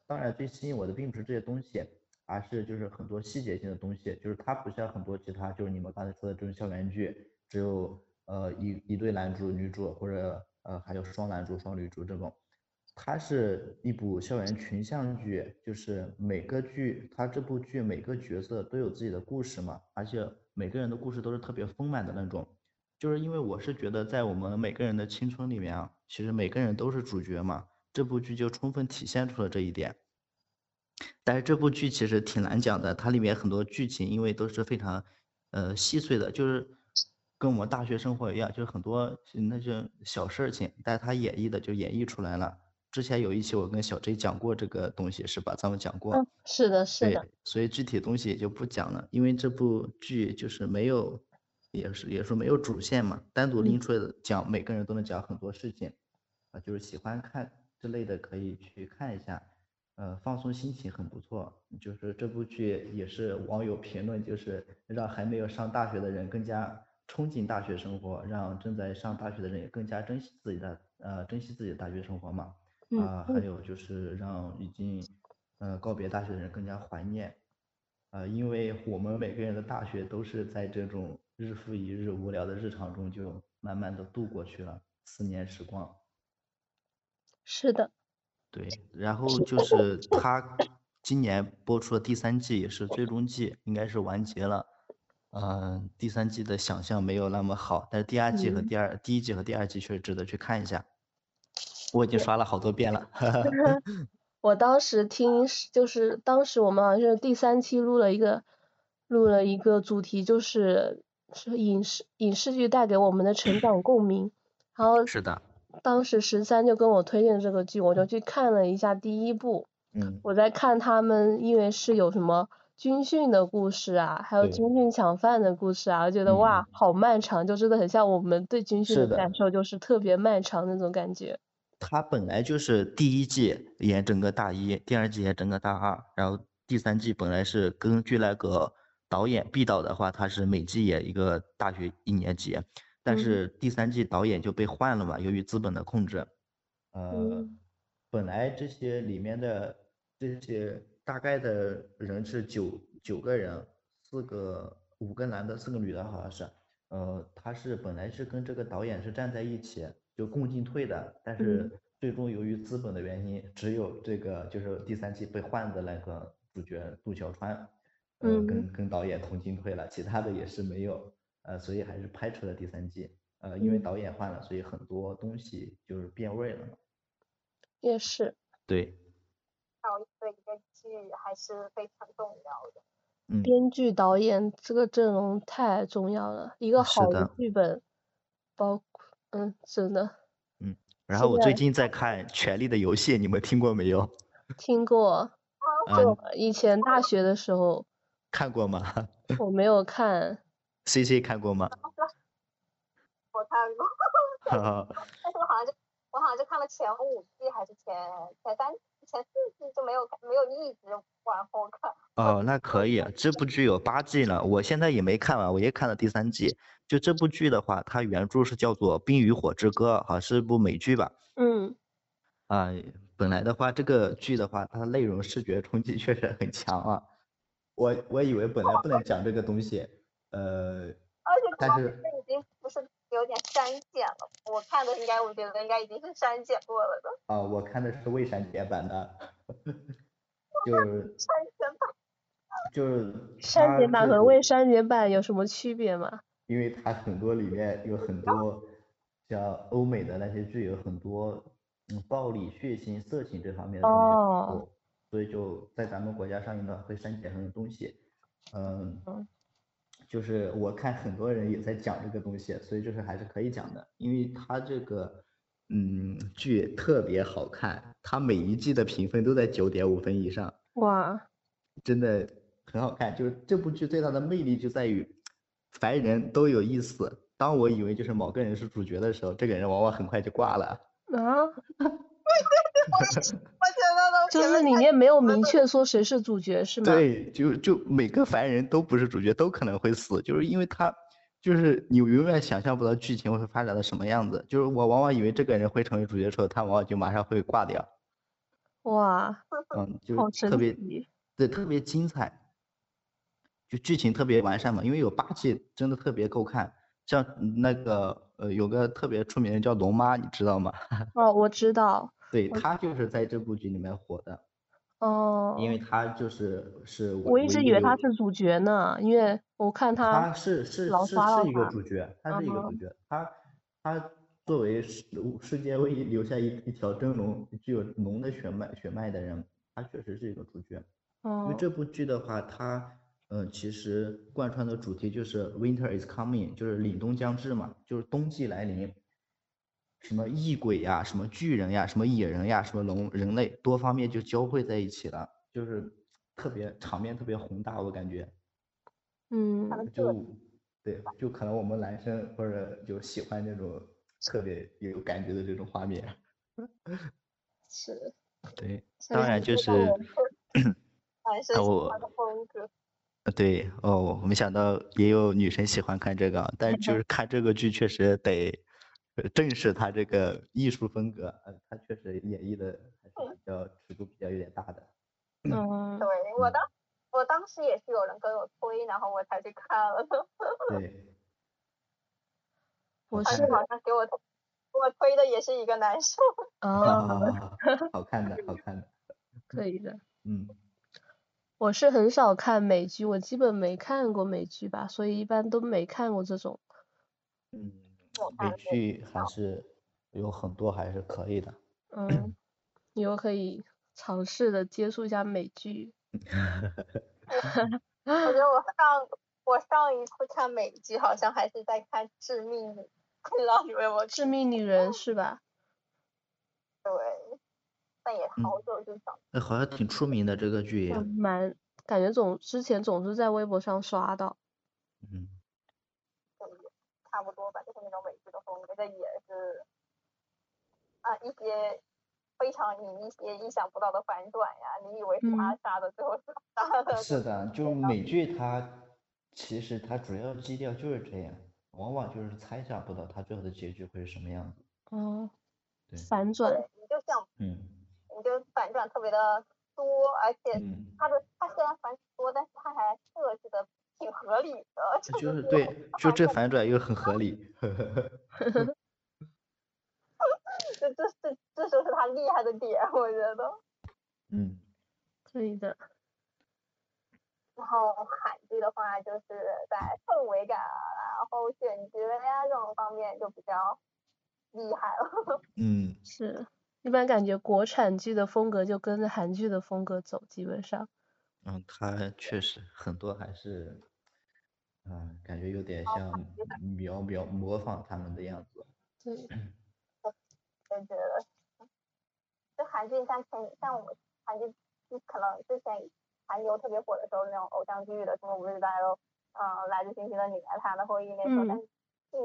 当然最吸引我的并不是这些东西，而是就是很多细节性的东西，就是它不像很多其他，就是你们刚才说的这种校园剧，只有呃一一对男主女主，或者呃还有双男主双女主这种。它是一部校园群像剧，就是每个剧，它这部剧每个角色都有自己的故事嘛，而且每个人的故事都是特别丰满的那种。就是因为我是觉得在我们每个人的青春里面啊，其实每个人都是主角嘛，这部剧就充分体现出了这一点。但是这部剧其实挺难讲的，它里面很多剧情因为都是非常呃细碎的，就是跟我们大学生活一样，就是很多那些小事情，但它演绎的就演绎出来了。之前有一期我跟小 J 讲过这个东西是吧？咱们讲过。嗯，是的，是的。所以具体东西也就不讲了，因为这部剧就是没有，也是也说没有主线嘛，单独拎出来的讲，每个人都能讲很多事情，啊，就是喜欢看之类的可以去看一下，呃，放松心情很不错。就是这部剧也是网友评论，就是让还没有上大学的人更加憧憬大学生活，让正在上大学的人也更加珍惜自己的呃珍惜自己的大学生活嘛。啊，还有就是让已经，呃，告别大学的人更加怀念，啊，因为我们每个人的大学都是在这种日复一日无聊的日常中就慢慢的度过去了，四年时光。是的。对，然后就是他今年播出的第三季也是最终季，应该是完结了，嗯，第三季的想象没有那么好，但是第二季和第二第一季和第二季确实值得去看一下。我已经刷了好多遍了。我当时听就是当时我们好像是第三期录了一个录了一个主题，就是是影视影视剧带给我们的成长共鸣。然后是的。当时十三就跟我推荐这个剧，我就去看了一下第一部。嗯。我在看他们，因为是有什么军训的故事啊，还有军训抢饭的故事啊，我觉得哇，好漫长，就真的很像我们对军训的感受，就是特别漫长那种感觉。他本来就是第一季演整个大一，第二季演整个大二，然后第三季本来是根据那个导演毕导的话，他是每季演一个大学一年级，但是第三季导演就被换了嘛，由于资本的控制，呃，本来这些里面的这些大概的人是九九个人，四个五个男的，四个女的，好像是，呃，他是本来是跟这个导演是站在一起。就共进退的，但是最终由于资本的原因，只有这个就是第三季被换的那个主角杜小川，嗯，跟跟导演同进退了，其他的也是没有，呃，所以还是拍出了第三季，呃，因为导演换了，所以很多东西就是变味了嘛。也是。对。导演的一个剧还是非常重要的。嗯。编剧、导演这个阵容太重要了，一个好的剧本，包。嗯，真的。嗯，然后我最近在看《权力的游戏》，你们听过没有？听过，就以前大学的时候。看过吗？我没有看。C C 看过吗？我看过。但是我好像就我好像就看了前五季还是前前三前四季就没有没有一直往后看。哦，那可以，这部剧有八季呢，我现在也没看完，我也看了第三季。就这部剧的话，它原著是叫做《冰与火之歌》，好像是部美剧吧？嗯。啊，本来的话，这个剧的话，它的内容视觉冲击确实很强啊。我我以为本来不能讲这个东西，呃。但是有点删减了，我看的应该，我觉得应该已经是删减过了的。啊，我看的是未删减版的。就是删减版。就是删减版和未删减版有什么区别吗？因为它很多里面有很多像欧美的那些剧有很多嗯暴力、血腥、色情这方面的东西多，所以就在咱们国家上映的会删减很多东西。嗯，就是我看很多人也在讲这个东西，所以就是还是可以讲的，因为它这个嗯剧特别好看，它每一季的评分都在九点五分以上。哇，真的很好看，就是这部剧最大的魅力就在于凡人都有意思。当我以为就是某个人是主角的时候，这个人往往很快就挂了。啊？就是里面没有明确说谁是主角是吗？对，就就每个凡人都不是主角，都可能会死，就是因为他就是你永远想象不到剧情会发展到什么样子。就是我往往以为这个人会成为主角的时候，他往往就马上会挂掉。哇，嗯，就特别对，特别精彩，就剧情特别完善嘛，因为有八季，真的特别够看。像那个呃，有个特别出名的叫龙妈，你知道吗？哦，我知道。对，他就是在这部剧里面火的。哦。因为他就是是。我一直以为他是主角呢，因为我看他。他是是是是一个主角，他是一个主角，他他作为世世界唯一留下一一条真龙，具有龙的血脉血脉的人，他确实是一个主角。哦。因为这部剧的话，他。嗯，其实贯穿的主题就是 Winter is coming，就是凛冬将至嘛，就是冬季来临。什么异鬼呀，什么巨人呀，什么野人呀，什么龙人类，多方面就交汇在一起了，就是特别场面特别宏大，我感觉。嗯。就对，就可能我们男生或者就喜欢这种特别有感觉的这种画面。是。对，当然就是。男生喜欢的风格。对哦，我没想到也有女生喜欢看这个，但是就是看这个剧确实得正是他这个艺术风格，呃，他确实演绎的还是比较尺度比较有点大的。嗯，对我当我当时也是有人跟我推，然后我才去看了。对，我是好像给我给我推的也是一个男生。哦，好看的，好 看的。可以的。嗯。我是很少看美剧，我基本没看过美剧吧，所以一般都没看过这种。嗯，美剧还是有很多还是可以的。嗯，以后可以尝试的接触一下美剧。我觉得我上我上一次看美剧好像还是在看《致命女》，不知道你们有没有？致命女人是吧？对。但也好久就讲，哎，好像挺出名的这个剧，蛮感觉总之前总是在微博上刷到。嗯，差不多吧，就是那种美剧的风格，这也是啊一些非常你一些意想不到的反转呀，你以为是他杀的，最后是杀的。是的，就美剧它其实它主要基调就是这样，往往就是猜想不到它最后的结局会是什么样子。哦。对。反转。你就像。嗯。你就反转特别的多，而且它的它虽然反转多，但是它还设计的挺合理的。就是对，就这反转又很合理。这这这这就是他厉害的点，我觉得。嗯。可以的。然后韩剧的话，就是在氛围感，然后选角呀这种方面就比较厉害了。嗯。是。一般感觉国产剧的风格就跟着韩剧的风格走，基本上。嗯，他确实很多还是，嗯，感觉有点像描描模仿他们的样子。对。我觉得，就韩剧像前像我们韩剧就，可能之前韩流特别火的时候，那种偶像剧的什么《五日大都》，嗯，来自星星的你，他的后裔那种，但近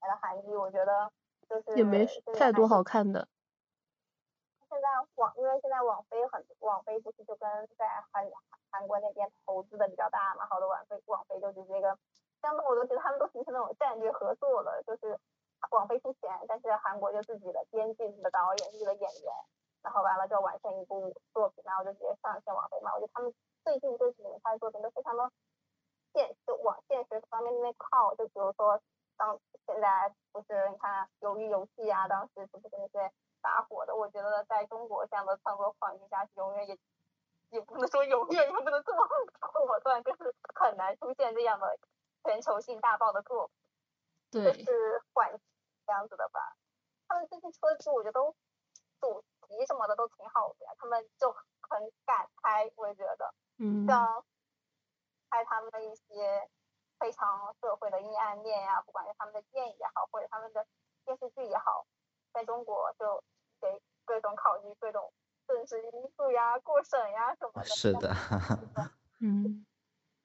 来的韩剧，我觉得就是也没太多好看的。现在网，因为现在网飞很，网飞不是就跟在韩韩国那边投资的比较大嘛，好多网飞网飞就直接跟，他们我都觉得他们都形成那种战略合作了，就是网飞出钱，但是韩国就自己的编剧、自己的导演、自己的演员，然后完了就完成一部作品，然后就直接上线网飞嘛。我觉得他们最近这几年拍的作品都非常的现，就往现实方面那靠，就比如说当现在不是你看鱿鱼游戏啊，当时是不是那些。大火的，我觉得在中国这样的创作环境下，永远也也不能说永远也不能这么果断，就是很难出现这样的全球性大爆的作品。对。就是缓，这样子的吧。他们这些车子我觉得都主题什么的都挺好的呀，他们就很敢拍，我也觉得，嗯，像拍他们的一些非常社会的阴暗面呀，不管是他们的电影也好，或者他们的电视剧也好，在中国就给各种考虑各种政治因素呀、过审呀什么的。是的。嗯。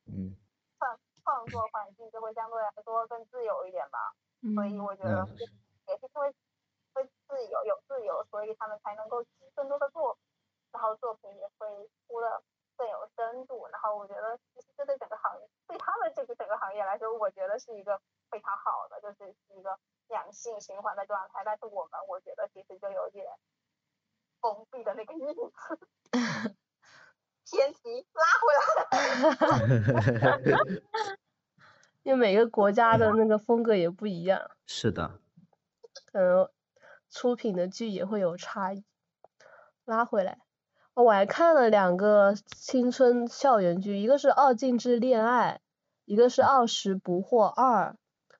嗯。创创作环境就会相对来说更自由一点吧，所以我觉得也是因为会自由有自由，所以他们才能够更多的做，然后作品也会出的更有深度。然后我觉得其实这对整个行业，对他们这个整个行业来说，我觉得是一个非常好的，就是一个良性循环的状态。但是我们我觉得其实就有点封闭的那个意思。偏题拉回来。因为每个国家的那个风格也不一样。是的。可能出品的剧也会有差异。拉回来，我还看了两个青春校园剧，一个是《二进制恋爱》，一个是《二十不惑二》。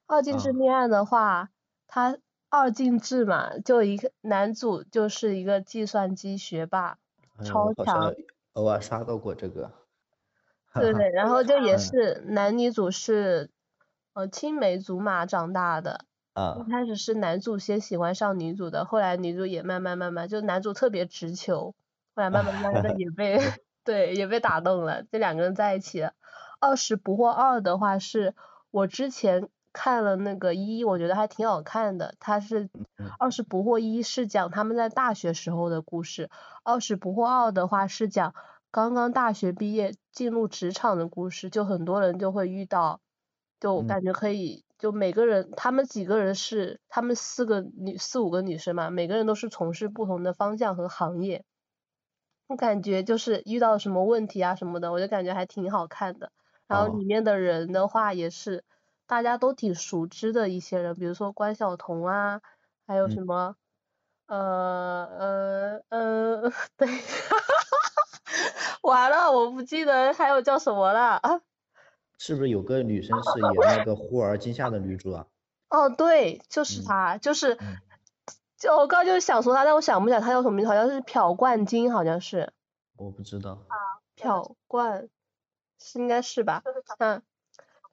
二进制恋爱的话，它二进制嘛，就一个男主就是一个计算机学霸，超强。偶尔刷到过这个。对对，然后就也是男女主是呃青梅竹马长大的。啊。一开始是男主先喜欢上女主的，后来女主也慢慢慢慢，就男主特别直球，后来慢慢慢慢的也被 对也被打动了，这两个人在一起了。二十不惑二的话是我之前看了那个一，我觉得还挺好看的。它是二十不惑一是讲他们在大学时候的故事，二十不惑二的话是讲刚刚大学毕业进入职场的故事，就很多人就会遇到，就感觉可以。就每个人，他们几个人是，他们四个女四五个女生嘛，每个人都是从事不同的方向和行业。我感觉就是遇到什么问题啊什么的，我就感觉还挺好看的。然后里面的人的话也是大家都挺熟知的一些人，比如说关晓彤啊，还有什么，呃呃呃，对，完了，我不记得还有叫什么了啊。是不是有个女生是演那个《忽而今夏》的女主啊？哦，对，就是她，就是，就我刚就是想说他，但我想不起来他叫什么名字，好像是朴冠金，好像是。我不知道。啊。朴冠，是应该是吧？嗯。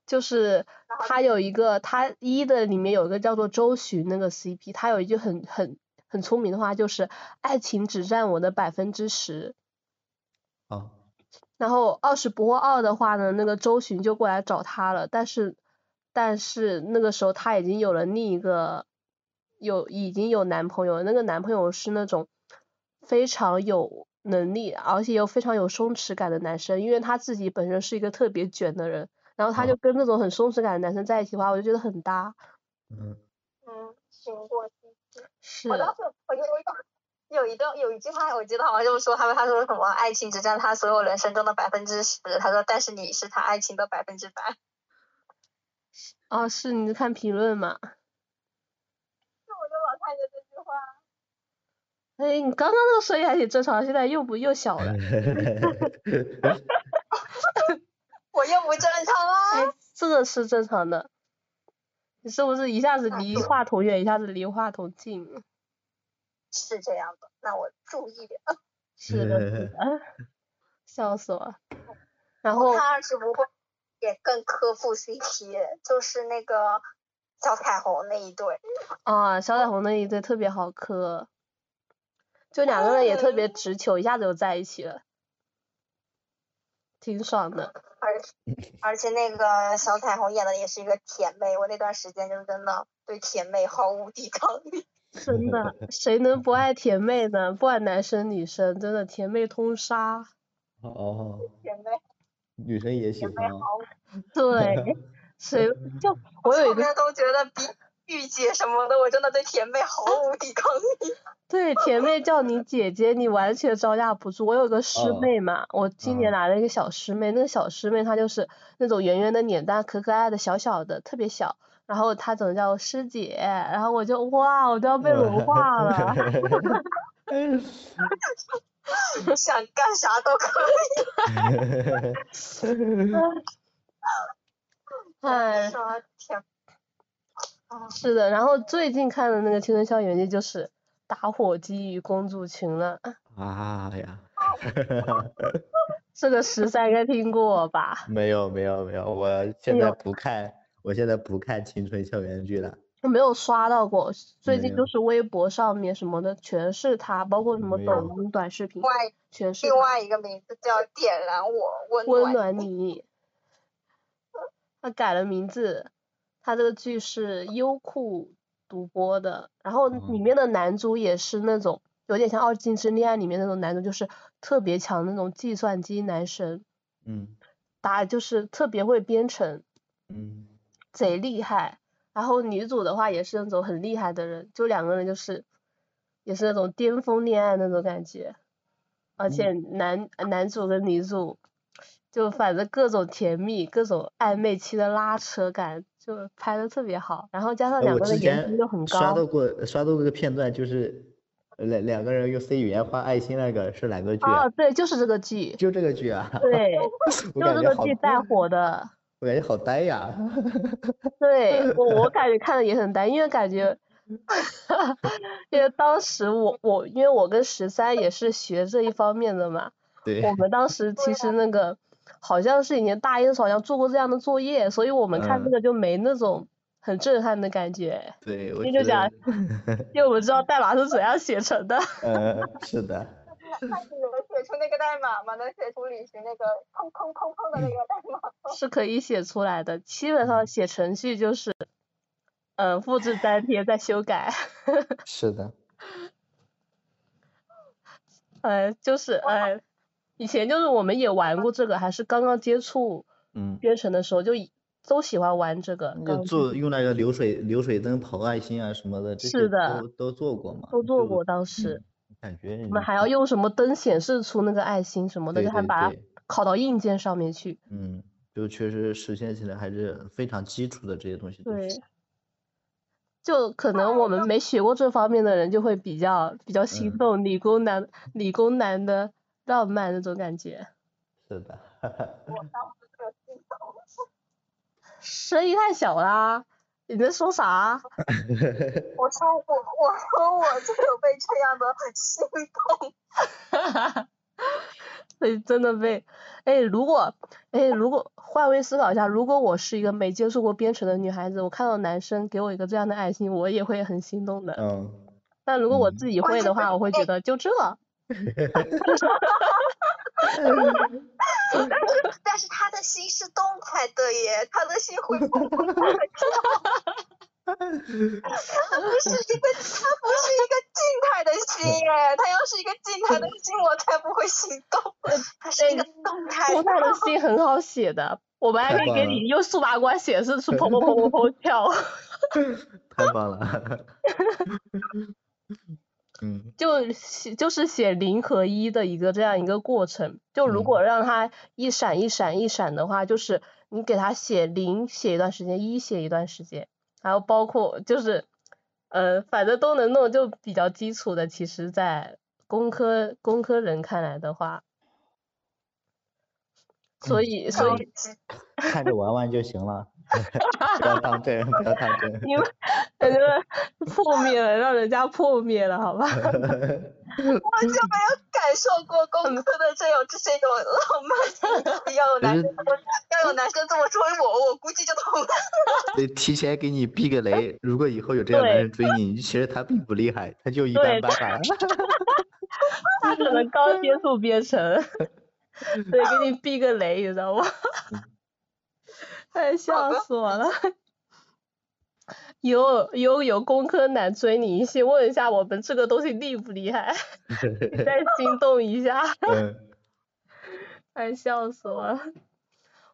就是他有一个，他一的里面有一个叫做周巡那个 CP，他有一句很很很聪明的话，就是爱情只占我的百分之十。啊。然后二十不惑二的话呢，那个周巡就过来找他了，但是但是那个时候他已经有了另一个有已经有男朋友，那个男朋友是那种非常有能力，而且又非常有松弛感的男生，因为他自己本身是一个特别卷的人，然后他就跟那种很松弛感的男生在一起的话，我就觉得很搭。嗯。嗯，行过是。我当时我就有一段有一句话，我记得好像就是说，他们他说什么爱情只占他所有人生中的百分之十，他说但是你是他爱情的百分之百。哦，是你看评论嘛？是我就老看见这句话。哎，你刚刚那个声音还挺正常，现在又不又小了。我又不正常啊！哎，这个是正常的。你是不是一下子离话筒远，一下子离话筒近？是这样的，那我注意点。是的，是的，笑死我。然后他是不会也更磕副 CP，就是那个小彩虹那一对。啊，小彩虹那一对特别好磕，就两个人也特别直球，一下子就在一起了，挺爽的。而而且那个小彩虹演的也是一个甜妹，我那段时间就真的对甜妹毫无抵抗力。真的，谁能不爱甜妹呢？不管男生女生，真的甜妹通杀。哦。甜妹。女生也喜欢。对。谁就我有一个。都觉得比御姐什么的，我真的对甜妹毫无抵抗力。对，甜妹叫你姐姐，你完全招架不住。我有个师妹嘛，我今年来了一个小师妹，那个小师妹她就是那种圆圆的脸蛋，可可爱的，小小的，特别小。然后她总叫我师姐，然后我就哇，我都要被融化了。想干啥都可以。哎。是的，然后最近看的那个《青春校园剧》就是《打火机与公主裙》了。啊呀！这个十三应该听过吧？没有没有没有，我现在不看，我现在不看青春校园剧了。我没有刷到过，最近就是微博上面什么的全是他，包括什么抖音短视频，全是。另外一个名字叫点燃我，温暖你。他改了名字，他这个剧是优酷独播的，然后里面的男主也是那种有点像《二进制恋爱》里面那种男主，就是特别强那种计算机男神。嗯。打就是特别会编程。嗯。贼厉害。然后女主的话也是那种很厉害的人，就两个人就是，也是那种巅峰恋爱那种感觉，而且男男主跟女主，就反正各种甜蜜，各种暧昧期的拉扯感，就拍的特别好。然后加上两个人颜值又很高。刷到过刷到过个片段，就是两两个人用 C 语言画爱心那个是哪个剧？哦，对，就是这个剧。就这个剧啊。对，就这个剧带火的。我感觉好呆呀，对我我感觉看的也很呆，因为感觉，因为当时我我因为我跟十三也是学这一方面的嘛，对，我们当时其实那个好像是以前大一的时候好像做过这样的作业，所以我们看这个就没那种很震撼的感觉，对，我就讲，因为我们知道代码是怎样写成的，嗯，是的。能写出那个代码吗？能写出旅行那个砰砰砰砰的那个代码？是可以写出来的，基本上写程序就是，嗯，复制粘贴再修改。是的。呃，就是呃，以前就是我们也玩过这个，还是刚刚接触编程的时候，就都喜欢玩这个。就做用那个流水流水灯跑爱心啊什么的，这些都都做过嘛。都做过当时。感觉我们还要用什么灯显示出那个爱心什么的，就还把它拷到硬件上面去。嗯，就确实实现起来还是非常基础的这些东西。对。就可能我们没学过这方面的人就会比较比较心动，理工男理工男的浪漫那种感觉。是的。我当时就心动。声音太小啦。你在说啥？我说我我说我就有被这样的心动。哈哈哈。以真的被，哎，如果，哎，如果换位思考一下，如果我是一个没接触过编程的女孩子，我看到男生给我一个这样的爱心，我也会很心动的。嗯。但如果我自己会的话，我会觉得就这。哈哈哈但是但是他的心是动态的耶，他的心会砰砰砰的跳。他不是一个，他不是一个静态的心耶，他要是一个静态的心，我才不会心动。他是一个动态。动态的心很好写的，我们还可以给你用数码关显示出砰砰砰砰砰跳。太棒了。嗯，就写就是写零和一的一个这样一个过程。就如果让它一闪一闪一闪的话，就是你给它写零写一段时间，一写一段时间，然后包括就是，呃，反正都能弄，就比较基础的。其实，在工科工科人看来的话，所以所以看着玩玩就行了。不要当真，不要当真。因为感觉破灭了，让人家破灭了，好吧？我就没有感受过工科的这种这些种浪漫，要有男生这么要有男生这么追我，我估计就痛了。得提前给你避个雷，如果以后有这样的人追你，其实他并不厉害，他就一般般吧。他可能刚接触编程，对，给你避个雷，你知道吗？太笑死我了！有有有工科男追你，先问一下我们这个东西厉不厉害？再 心动一下。太笑死我了！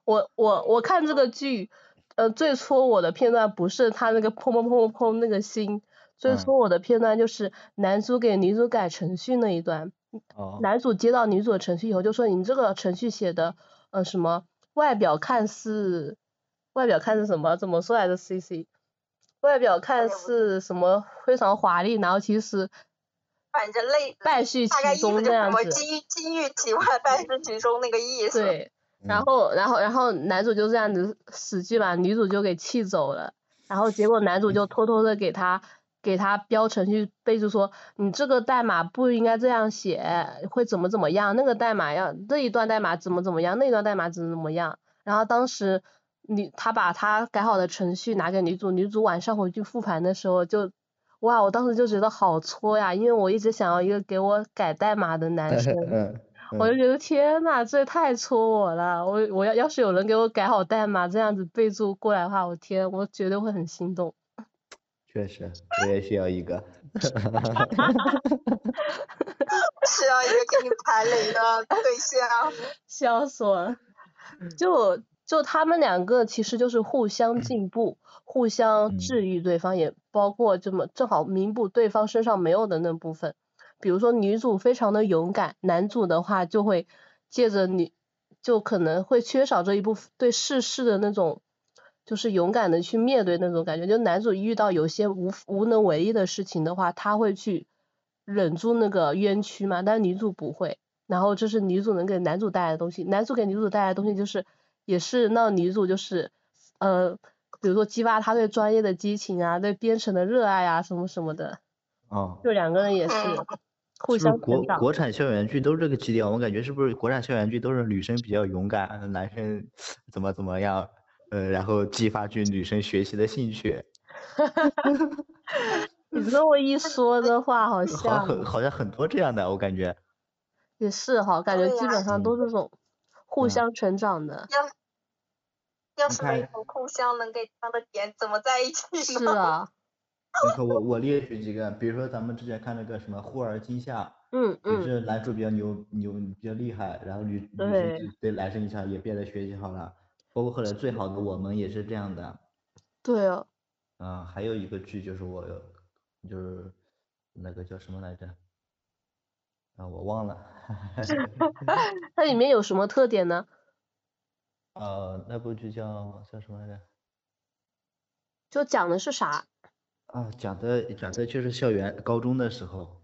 我我我看这个剧，呃，最戳我的片段不是他那个砰砰砰砰砰那个心，最戳我的片段就是男主给女主改程序那一段。哦。男主接到女主的程序以后，就说你这个程序写的，呃，什么外表看似。外表看是什么？怎么说来着？C C，外表看是什么非常华丽，然后其实，反正类败絮其中那样子。金金玉其外，败絮其中那个意思。对，然后然后然后男主就这样子死去把女主就给气走了，然后结果男主就偷偷的给他给他标程序备注说，你这个代码不应该这样写，会怎么怎么样，那个代码要这一段代码怎么怎么样，那段代码怎么怎么样。然后当时女他把他改好的程序拿给女主，女主晚上回去复盘的时候就，哇，我当时就觉得好搓呀，因为我一直想要一个给我改代码的男生。我就觉得天呐，这也太戳我了！我我要要是有人给我改好代码，这样子备注过来的话，我天，我绝对会很心动。确实，我也需要一个。需要一个给你排雷的对象。笑死我了！就就他们两个其实就是互相进步，互相治愈对方，也包括这么正好弥补对方身上没有的那部分。比如说女主非常的勇敢，男主的话就会借着女，就可能会缺少这一部分对世事的那种，就是勇敢的去面对那种感觉。就男主遇到有些无无能为力的事情的话，他会去忍住那个冤屈嘛，但女主不会。然后这是女主能给男主带来的东西，男主给女主带来的东西就是也是那女主就是呃，比如说激发他对专业的激情啊，对编程的热爱啊什么什么的。哦。就两个人也是。互相国国产校园剧都是这个基调，我感觉是不是国产校园剧都是女生比较勇敢，男生怎么怎么样，呃，然后激发去女生学习的兴趣。哈哈哈哈哈。你这么一说的话，好像好好像很多这样的，我感觉。也是哈，感觉基本上都是这种互相成长的。要要是没有互相能给他的点，怎么在一起呢？是啊。你看我我列举几个，比如说咱们之前看那个什么《忽而今夏》，嗯嗯，也是男主比较牛牛比较厉害，然后女女生对男生影响也变得学习好了，包括后来最好的我们也是这样的。对啊。嗯，还有一个剧就是我，就是那个叫什么来着？啊，我忘了。它里面有什么特点呢？呃，那部剧叫叫什么来着？就讲的是啥？啊，讲的讲的就是校园高中的时候，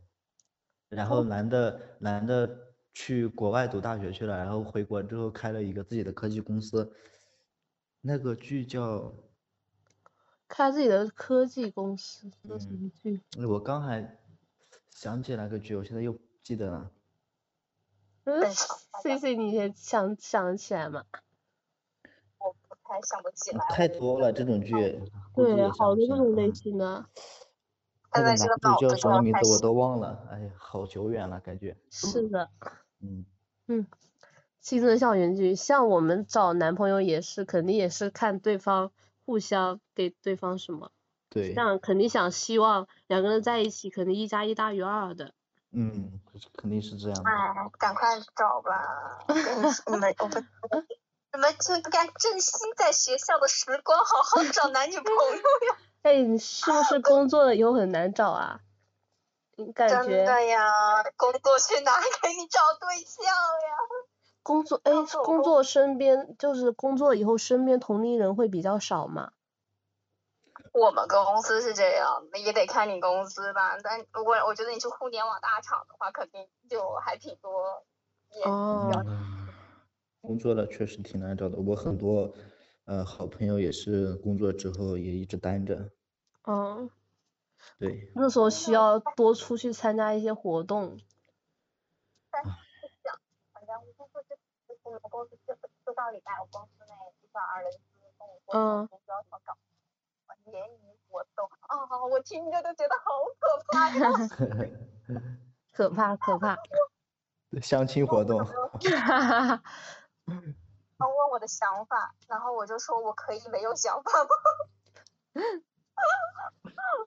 然后男的男的去国外读大学去了，然后回国之后开了一个自己的科技公司，那个剧叫开自己的科技公司，那什么剧？我刚还想起来个剧，我现在又不记得了。嗯谢谢你也想想起来吗？还想不起来。太多了这种剧。对，好多这种类型的。那个男主叫什么名字我都忘了，哎呀，好久远了感觉。是的。嗯。嗯。青春校园剧，像我们找男朋友也是，肯定也是看对方互相给对方什么。对。这样肯定想希望两个人在一起，肯定一加一大于二的。嗯，肯定是这样。哎，赶快找吧！我们我们。你们就该珍惜在学校的时光，好好找男女朋友呀。哎，你是不是工作了以后很难找啊？感觉。真的呀，工作去哪给你找对象呀？工作哎，工作身边就是工作以后身边同龄人会比较少嘛。我们公司是这样，也得看你公司吧。但如果我觉得你是互联网大厂的话，肯定就还挺多。哦。工作了确实挺难找的，我很多呃好朋友也是工作之后也一直单着。嗯。对。那时候需要多出去参加一些活动。反正我公司这我们公司这这到礼拜我公司内一个二人资跟我说公司要怎么搞联谊活动啊，我听着都觉得好可怕呀。可怕可怕。相亲活动。哈哈。他问我的想法，然后我就说我可以没有想法吗？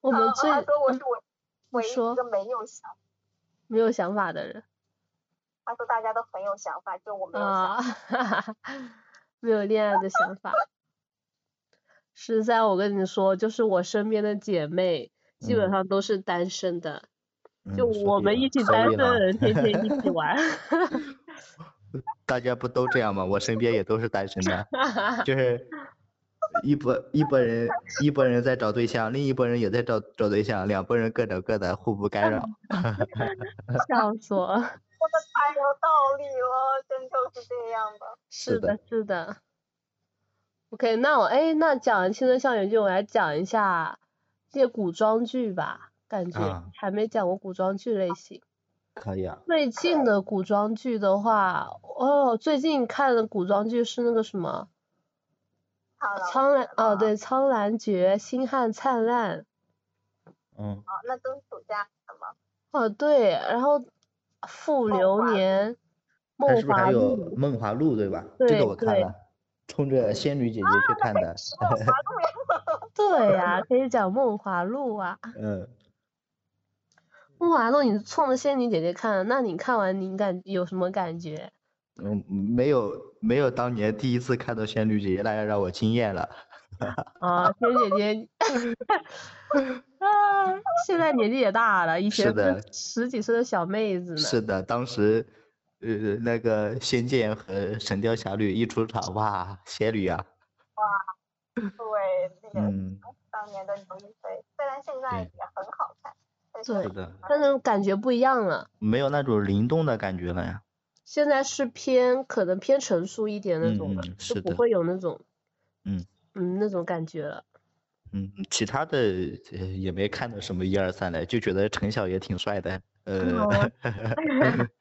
我们最他说我是我唯一一个没有想没有想法的人。他说大家都很有想法，就我没有想法，没有恋爱的想法。实在我跟你说，就是我身边的姐妹基本上都是单身的，就我们一起单身的人天天一起玩。大家不都这样吗？我身边也都是单身的，就 是一波一波人，一波人在找对象，另一波人也在找找对象，两拨人各找各的，互不干扰。笑死我！说的太有道理了，真就是这样的。是的，是的。OK，那我哎，那讲青春校园剧，我来讲一下这些古装剧吧，感觉还没讲过古装剧类型。可以啊。最近的古装剧的话，哦，最近看的古装剧是那个什么？苍兰哦，对，苍兰诀、星汉灿烂。嗯。哦，那都是暑假的吗？哦，对，然后复流年、梦华录。梦华录对吧？对这个我看了，冲着仙女姐姐去看的。对呀，可以讲梦华录啊。嗯。梦华录你冲着仙女姐姐看，那你看完你感有什么感觉？嗯，没有没有当年第一次看到仙女姐姐那样让我惊艳了。啊，仙女姐姐，啊，现在年纪也大了，以前是十几岁的小妹子呢。是的，当时呃那个仙剑和神雕侠侣一出场，哇，仙女啊。哇，对，那个，当年的刘亦菲，虽然现在也很好看，对的，但是感觉不一样了。没有那种灵动的感觉了呀。现在是偏可能偏成熟一点那种的，就不会有那种，嗯嗯那种感觉了。嗯，其他的也没看到什么一二三的，就觉得陈晓也挺帅的。呃，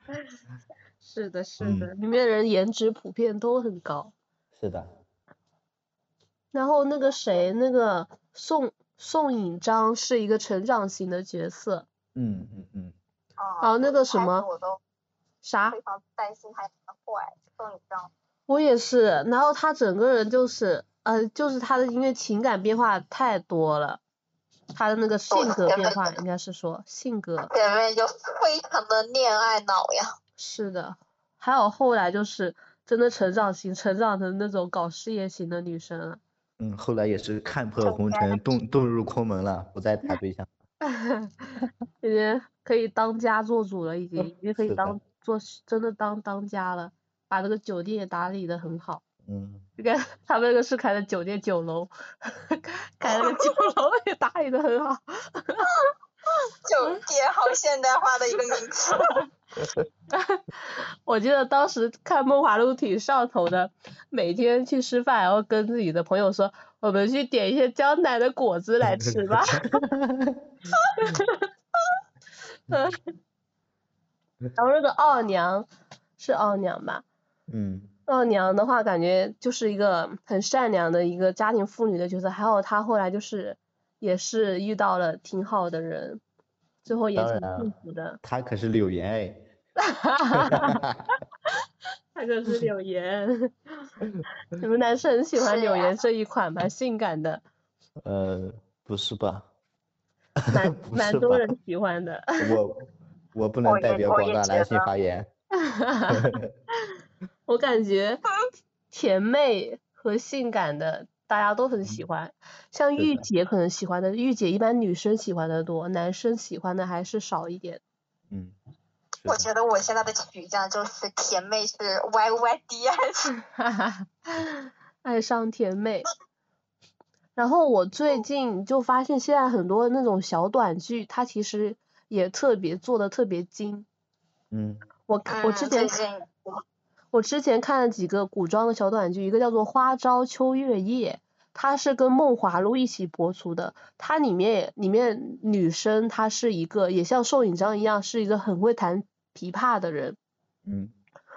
是的，是的，里面人颜值普遍都很高。是的。然后那个谁，那个宋宋引章是一个成长型的角色。嗯嗯嗯。哦，那个什么。啥？非常担心他坏，宋引章。我也是，然后他整个人就是，呃，就是他的因为情感变化太多了，他的那个性格变化应该是说性格。前面就非常的恋爱脑呀。是的，还有后来就是真的成长型，成长成那种搞事业型的女生了。嗯，后来也是看破红尘，遁遁入空门了，不再谈对象。已经可以当家做主了，已经已经可以当。做真的当当家了，把那个酒店也打理的很好。嗯。你看他们那个是开的酒店酒楼，开那个酒楼也打理的很好。酒店好现代化的一个名词。我记得当时看《梦华录》挺上头的，每天去吃饭，然后跟自己的朋友说，我们去点一些江南的果子来吃吧。然后那个奥娘是奥娘吧？嗯。奥娘的话，感觉就是一个很善良的一个家庭妇女的角色。还有她后来就是也是遇到了挺好的人，最后也挺幸福的。她可是柳岩哎。哈哈哈哈哈！她可是柳岩。你们男生很喜欢柳岩这一款吗？性感的。呃，不是吧？蛮 蛮多人喜欢的。我。我不能代表广大男性发言。我感觉甜妹和性感的大家都很喜欢，像御姐可能喜欢的，御姐一般女生喜欢的多，男生喜欢的还是少一点。嗯。我觉得我现在的取向就是甜妹是 Y Y D S。哈哈，爱上甜妹。然后我最近就发现现在很多那种小短剧，它其实。也特别做的特别精，嗯，我我之前我之前看了几个古装的小短剧，一个叫做《花朝秋月夜》，它是跟《梦华录》一起播出的，它里面里面女生她是一个也像宋引章一样是一个很会弹琵琶的人，嗯，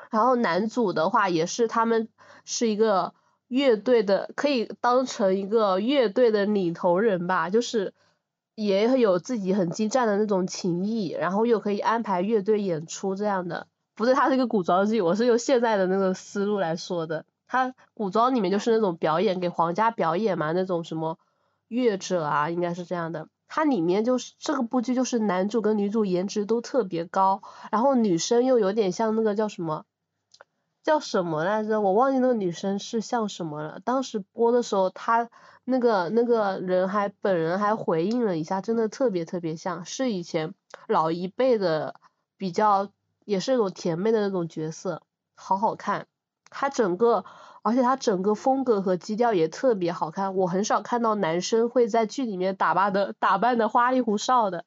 然后男主的话也是他们是一个乐队的，可以当成一个乐队的领头人吧，就是。也有自己很精湛的那种情谊，然后又可以安排乐队演出这样的。不是，它是一个古装剧，我是用现在的那个思路来说的。它古装里面就是那种表演给皇家表演嘛，那种什么乐者啊，应该是这样的。它里面就是这个部剧就是男主跟女主颜值都特别高，然后女生又有点像那个叫什么。叫什么来着？我忘记那个女生是像什么了。当时播的时候，她那个那个人还本人还回应了一下，真的特别特别像，是以前老一辈的比较，也是那种甜妹的那种角色，好好看。她整个，而且他整个风格和基调也特别好看。我很少看到男生会在剧里面打扮的打扮的花里胡哨的。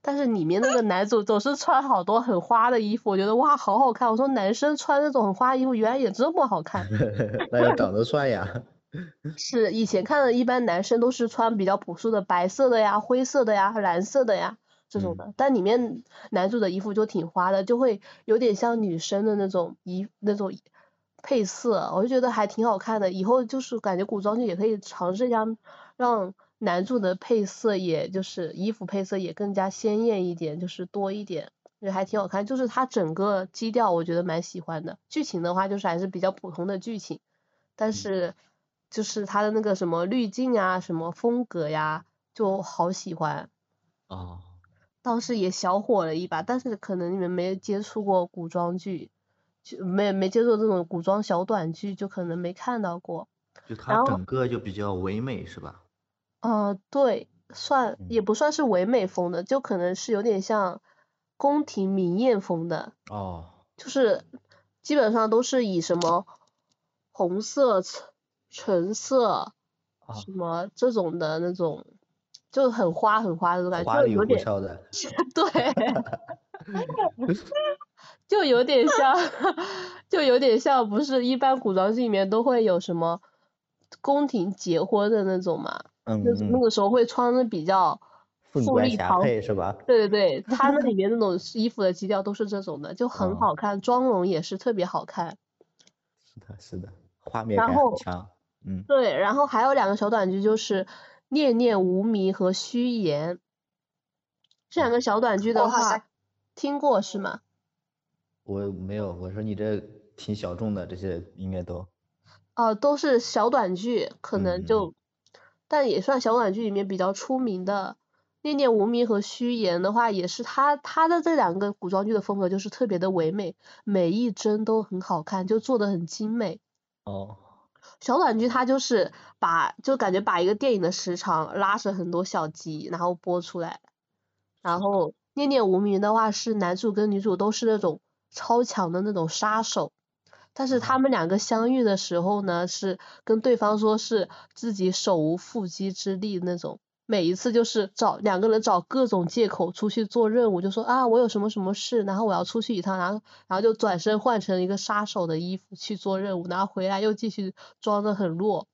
但是里面那个男主总是穿好多很花的衣服，我觉得哇好好看。我说男生穿那种很花衣服，原来也这么好看。那要长得帅呀。是以前看的，一般男生都是穿比较朴素的白色的呀、灰色的呀、蓝色的呀这种的，但里面男主的衣服就挺花的，就会有点像女生的那种衣那种配色，我就觉得还挺好看的。以后就是感觉古装剧也可以尝试一下，让男主的配色也就是衣服配色也更加鲜艳一点，就是多一点，也还挺好看。就是它整个基调我觉得蛮喜欢的，剧情的话就是还是比较普通的剧情，但是。就是他的那个什么滤镜啊，什么风格呀，就好喜欢。哦。当时也小火了一把，但是可能你们没接触过古装剧，就没没接触这种古装小短剧，就可能没看到过。就它整个就比较唯美是吧？呃，对，算也不算是唯美风的，就可能是有点像宫廷明艳风的。哦。就是基本上都是以什么红色。橙色，什么这种的那种，就很花很花的感觉，就有点，对，就有点像，就有点像，不是一般古装剧里面都会有什么宫廷结婚的那种嘛，嗯，那那个时候会穿的比较富丽堂皇是吧？对对对，他那里面那种衣服的基调都是这种的，就很好看，妆容也是特别好看。是的，是的，画面感很强。嗯，对，然后还有两个小短剧，就是《念念无名》和《虚言》，这两个小短剧的话，听过是吗？我没有，我说你这挺小众的，这些应该都。哦，都是小短剧，可能就，但也算小短剧里面比较出名的。《念念无名》和《虚言》的话，也是他他的这两个古装剧的风格就是特别的唯美，每一帧都很好看，就做的很精美。哦。小短剧它就是把就感觉把一个电影的时长拉成很多小集，然后播出来。然后念念无名的话是男主跟女主都是那种超强的那种杀手，但是他们两个相遇的时候呢，是跟对方说是自己手无缚鸡之力那种。每一次就是找两个人找各种借口出去做任务，就说啊我有什么什么事，然后我要出去一趟，然后然后就转身换成一个杀手的衣服去做任务，然后回来又继续装的很弱。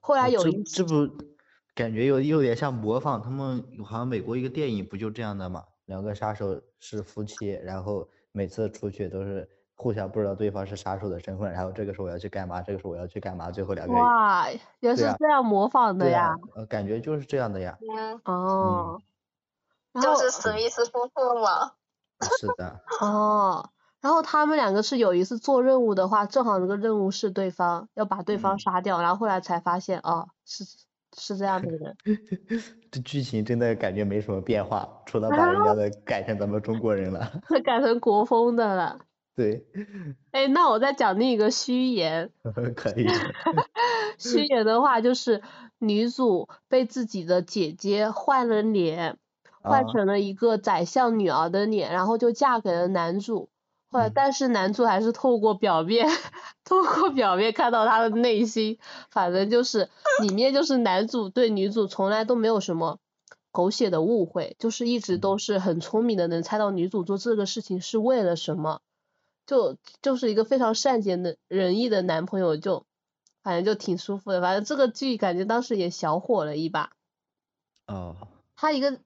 后来有一这不感觉有有点像模仿他们好像美国一个电影不就这样的嘛？两个杀手是夫妻，然后每次出去都是。互相不知道对方是杀手的身份，然后这个时候我要去干嘛，这个时候我要去干嘛，最后两个人哇，也是这样模仿的呀，呃，感觉就是这样的呀，嗯，哦，就是史密斯夫妇嘛，是的，哦，然后他们两个是有一次做任务的话，正好那个任务是对方要把对方杀掉，然后后来才发现哦，是是这样的人，这剧情真的感觉没什么变化，除了把人家的改成咱们中国人了，改成国风的了。对，哎，那我再讲另一个虚言。可以。虚言的话，就是女主被自己的姐姐换了脸，换成了一个宰相女儿的脸，然后就嫁给了男主。后来，但是男主还是透过表面，透过表面看到他的内心。反正就是里面就是男主对女主从来都没有什么狗血的误会，就是一直都是很聪明的，能猜到女主做这个事情是为了什么。就就是一个非常善解的人意的男朋友，就反正就挺舒服的。反正这个剧感觉当时也小火了一把。哦。他一个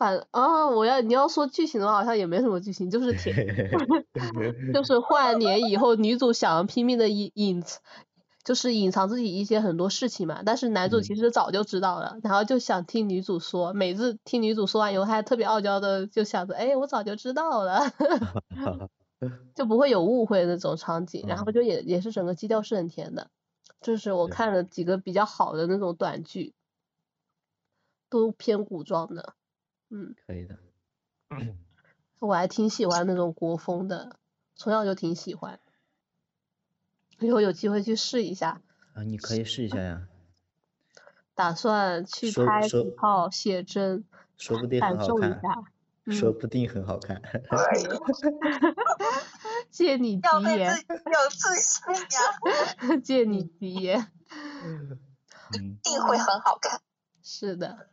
反啊，我要你要说剧情的话，好像也没什么剧情，就是 挺，就是换脸以后，女主想拼命的隐隐，就是隐藏自己一些很多事情嘛。但是男主其实早就知道了，然后就想听女主说，每次听女主说完以后，还特别傲娇的就想着，哎，我早就知道了。就不会有误会那种场景，然后就也也是整个基调是很甜的，就是我看了几个比较好的那种短剧，都偏古装的，嗯，可以的，我还挺喜欢那种国风的，从小就挺喜欢，以后有机会去试一下。啊，你可以试一下呀。打算去拍几套写真，说不定感受一下。说不定很好看。借你吉言。有自信呀。借你吉言。一定会很好看。是的。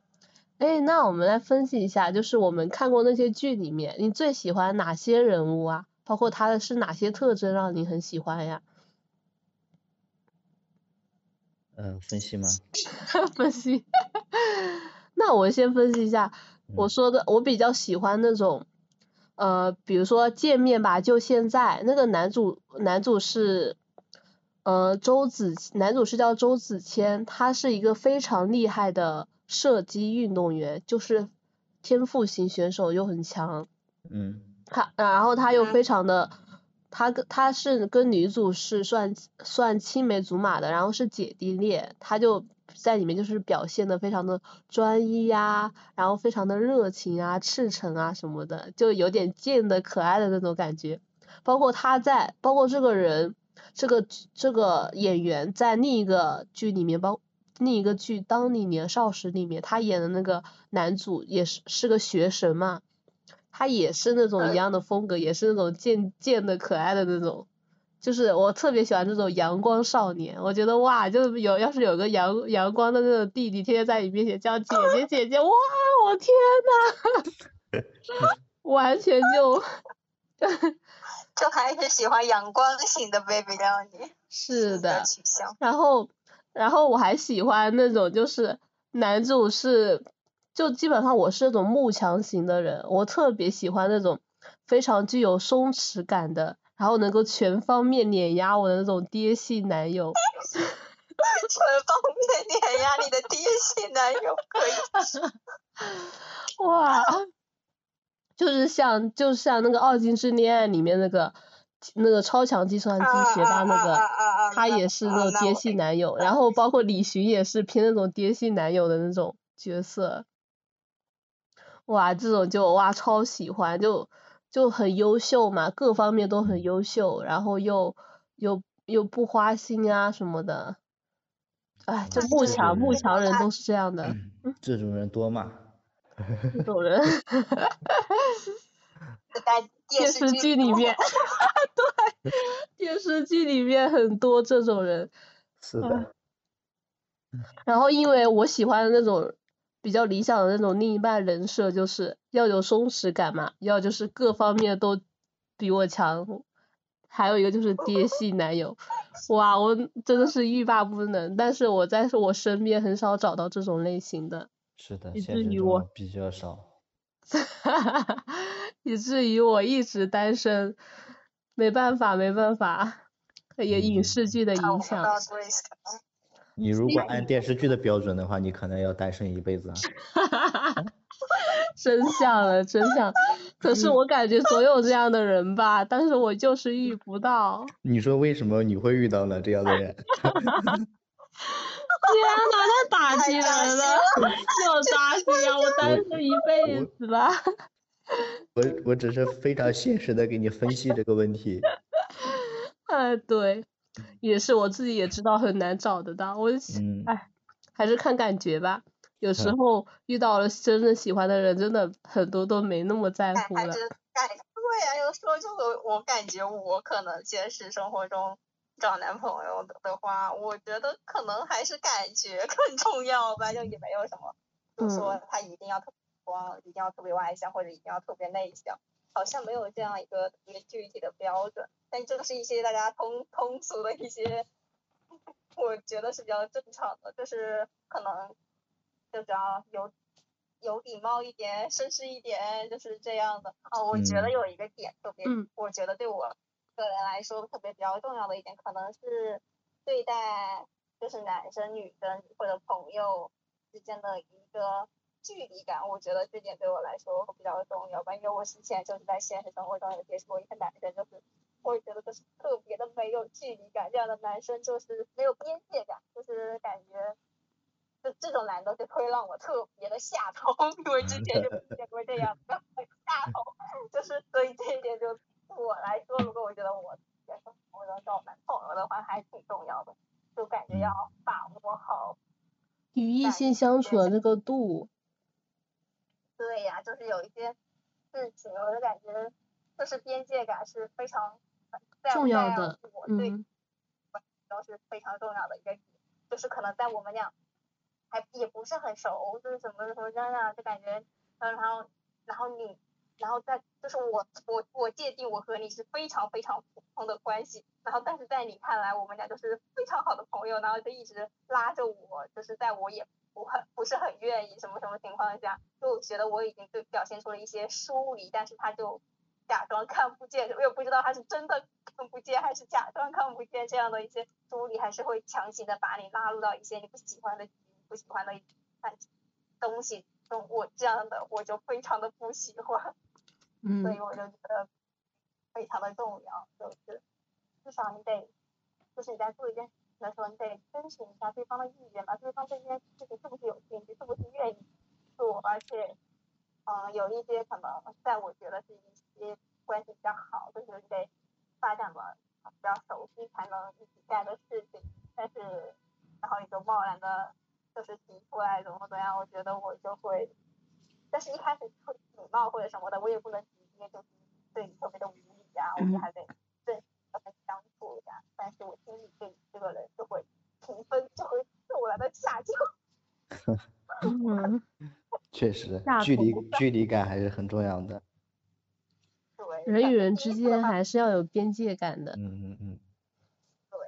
哎，那我们来分析一下，就是我们看过那些剧里面，你最喜欢哪些人物啊？包括他的是哪些特征让你很喜欢呀？嗯，分析吗？分析。那我先分析一下，我说的，我比较喜欢那种，呃，比如说见面吧，就现在，那个男主，男主是，呃，周子，男主是叫周子谦，他是一个非常厉害的射击运动员，就是天赋型选手又很强。嗯。他，然后他又非常的。他跟他是跟女主是算算青梅竹马的，然后是姐弟恋，他就在里面就是表现的非常的专一呀，然后非常的热情啊、赤诚啊什么的，就有点贱的可爱的那种感觉。包括他在，包括这个人，这个这个演员在另一个剧里面，包另一个剧《当你年少时》里面，他演的那个男主也是是个学神嘛。他也是那种一样的风格，也是那种贱贱的可爱的那种，就是我特别喜欢这种阳光少年。我觉得哇，就是有要是有个阳阳光的那种弟弟，天天在你面前叫姐姐姐姐，哇，我天呐，完全就，就还是喜欢阳光型的 baby 让你是的，然后然后我还喜欢那种就是男主是。就基本上我是那种慕强型的人，我特别喜欢那种非常具有松弛感的，然后能够全方面碾压我的那种爹系男友。全方面碾压你的爹系男友可以。哇，就是像就像那个《二进制恋爱》里面那个那个超强计算机学霸那个，他也是那种爹系男友，然后包括 李寻也是偏那种爹系男友的那种角色。哇，这种就哇超喜欢，就就很优秀嘛，各方面都很优秀，然后又又又不花心啊什么的，哎，就慕强慕强人都是这样的。这种人多嘛？这种 人。在电视剧里面，对，电视剧里面很多这种人。是的。然后因为我喜欢的那种。比较理想的那种另一半人设就是要有松弛感嘛，要就是各方面都比我强，还有一个就是爹系男友，哇，我真的是欲罢不能，但是我在我身边很少找到这种类型的，是的，以至于我比较少，哈哈哈，以至于我一直单身，没办法没办法，也影视剧的影响。你如果按电视剧的标准的话，你可能要单身一辈子啊！哈哈哈哈真相了，真相。可是我感觉总有这样的人吧，但是我就是遇不到。你说为什么你会遇到了这样的人？哈哈哈哈天哪，太打击人了！又扎心啊！我单身一辈子了。我我只是非常现实的给你分析这个问题。哎，对。也是我自己也知道很难找得到，我哎，还是看感觉吧。有时候遇到了真正喜欢的人，真的很多都没那么在乎了。感对呀，有时候就我我感觉我可能现实生活中找男朋友的话，我觉得可能还是感觉更重要吧，就也没有什么，就说他一定要特别光，一定要特别外向，或者一定要特别内向。好像没有这样一个特别具体的标准，但这个是一些大家通通俗的一些，我觉得是比较正常的，就是可能就只要有有礼貌一点，绅士一点，就是这样的。哦，我觉得有一个点特别，我觉得对我个人来说特别比较重要的一点，可能是对待就是男生女生或者朋友之间的一个。距离感，我觉得这点对我来说比较重要吧，因为我之前就是在现实生活中有接触过一个男生，就是我觉得就是特别的没有距离感，这样的男生就是没有边界感，就是感觉，就这种男的就会让我特别的下头，因为之前就见过这样的下头，就是所以这一点就我来说，如果我觉得我我要找男朋友的话，还挺重要的，就感觉要把握好与异性相处的那个度。对呀，就是有一些事情，我就感觉就是边界感是非常重要的，嗯，都是非常重要的一个，就是可能在我们俩还也不是很熟，就是什么什么这样，就感觉，然后然后你然后在就是我我我界定我和你是非常非常普通的关系，然后但是在你看来我们俩就是非常好的朋友，然后就一直拉着我，就是在我也不很不是很愿意什么什么情况下，就觉得我已经对表现出了一些疏离，但是他就假装看不见，我也不知道他是真的看不见还是假装看不见这样的一些疏离，还是会强行的把你拉入到一些你不喜欢的不喜欢的东西中，我这样的我就非常的不喜欢。所以我就觉得非常的重要，就是至少你得，就是你在做一件的时候，你得征询一下对方的意愿吧，对方对这件事情是不是有兴趣，是不是愿意做，而且，嗯，有一些可能在我觉得是一些关系比较好，就是你得发展的比较熟悉才能一起干的事情，但是然后你就贸然的，就是提出来怎么怎么样，我觉得我就会，但是一开始会礼貌或者什么的，我也不能。直接就是对你特别的无理啊，我们还得正和他相处呀。但是我心里对你这个人就会评分就会自然的下降。嗯，确实，距离距离感还是很重要的。对。人与人之间还是要有边界感的。嗯嗯嗯。对。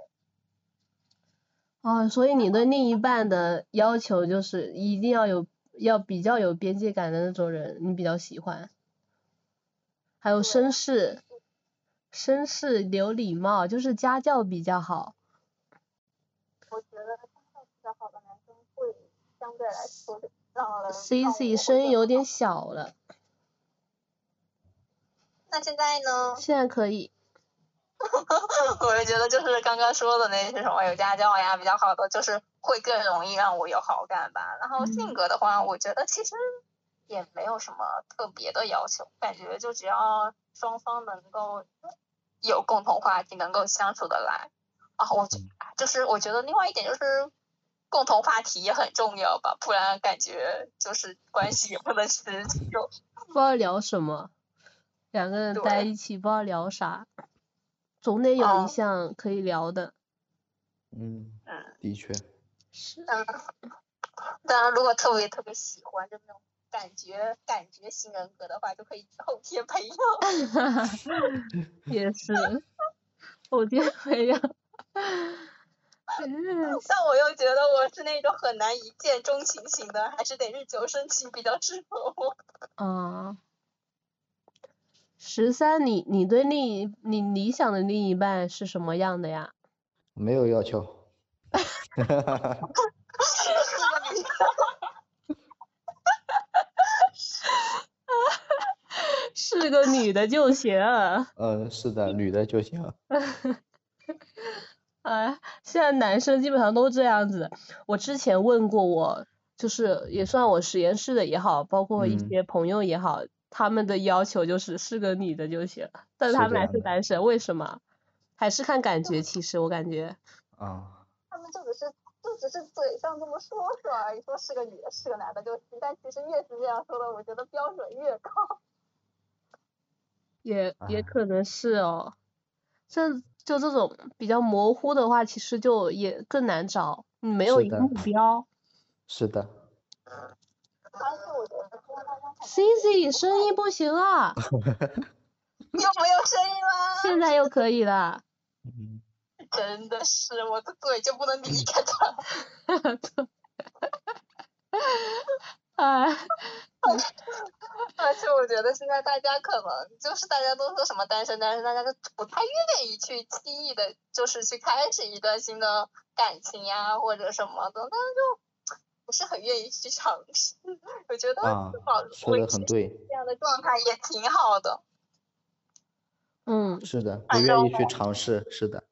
哦，所以你对另一半的要求就是一定要有要比较有边界感的那种人，你比较喜欢。还有绅士，绅士有礼貌，就是家教比较好。我觉得家教比较好的男生会相对来说让人。C C 声音有点小了。那现在呢？现在可以。我就觉得就是刚刚说的那些什么有家教呀比较好的，就是会更容易让我有好感吧。然后性格的话，我觉得其实。也没有什么特别的要求，感觉就只要双方能够有共同话题，能够相处的来啊，我觉就是我觉得另外一点就是共同话题也很重要吧，不然感觉就是关系也不能持久。不知道聊什么，两个人在一起不知道聊啥，总得有一项可以聊的。嗯，的确。是。嗯，当然，如果特别特别喜欢就那种。感觉感觉型人格的话，就可以后天培养。也是，后天培养。但我又觉得我是那种很难一见钟情型的，还是得日久生情比较适合我。啊。十三，你你对另一你理想的另一半是什么样的呀？没有要求。哈哈哈哈哈。是个女的就行。嗯，是的，女的就行。哎，现在男生基本上都这样子。我之前问过我，就是也算我实验室的也好，包括一些朋友也好，他们的要求就是是个女的就行。但他们还是单身，为什么？还是看感觉，其实我感觉。啊。他们就只是就只是嘴上这么说说而已，说是个女的，是个男的就行。但其实越是这样说的，我觉得标准越高。也也可能是哦，这就这种比较模糊的话，其实就也更难找，你没有一个目标。是的。C C 声音不行啊。又没有声音了。现在又可以了。真的是，我的嘴就不能离开他。哈哈哈哈哈。哎。而且我觉得现在大家可能就是大家都说什么单身单身，大家都不太愿意去轻易的，就是去开始一段新的感情呀或者什么的，但是就不是很愿意去尝试。我觉得保持这样的状态也挺好的。嗯，是的，不愿意去尝试，是的。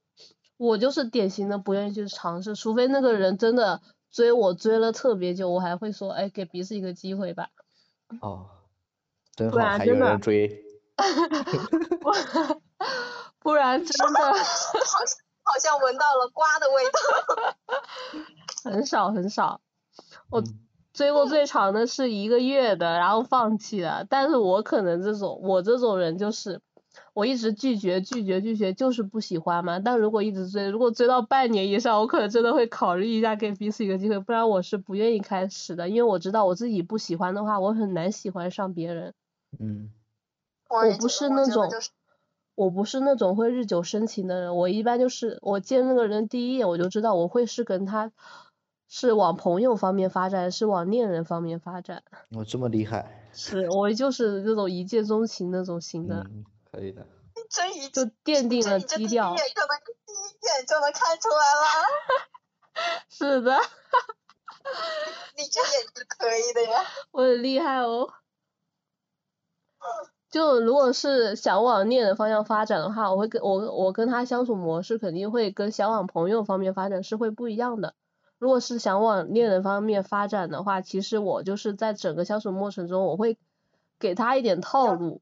我就是典型的不愿意去尝试，除非那个人真的追我追了特别久，我还会说，哎，给彼此一个机会吧。哦，真好，还有人追。不然真的。好，好像闻到了瓜的味道。很少很少，我追过最长的是一个月的，然后放弃了。但是我可能这种，我这种人就是。我一直拒绝拒绝拒绝，就是不喜欢嘛。但如果一直追，如果追到半年以上，我可能真的会考虑一下给彼此一个机会，不然我是不愿意开始的。因为我知道我自己不喜欢的话，我很难喜欢上别人。嗯。我不是那种，我不是那种会日久生情的人。我一般就是我见那个人第一眼我就知道我会是跟他是往朋友方面发展，是往恋人方面发展。我这么厉害。是我就是那种一见钟情那种型的。嗯，可以的。真一就奠定了基调。第一眼就能第一眼就能看出来了。是的。你这眼睛可以的呀。我很厉害哦。就如果是想往恋人方向发展的话，我会跟我我跟他相处模式肯定会跟想往朋友方面发展是会不一样的。如果是想往恋人方面发展的话，其实我就是在整个相处过程中，我会给他一点套路，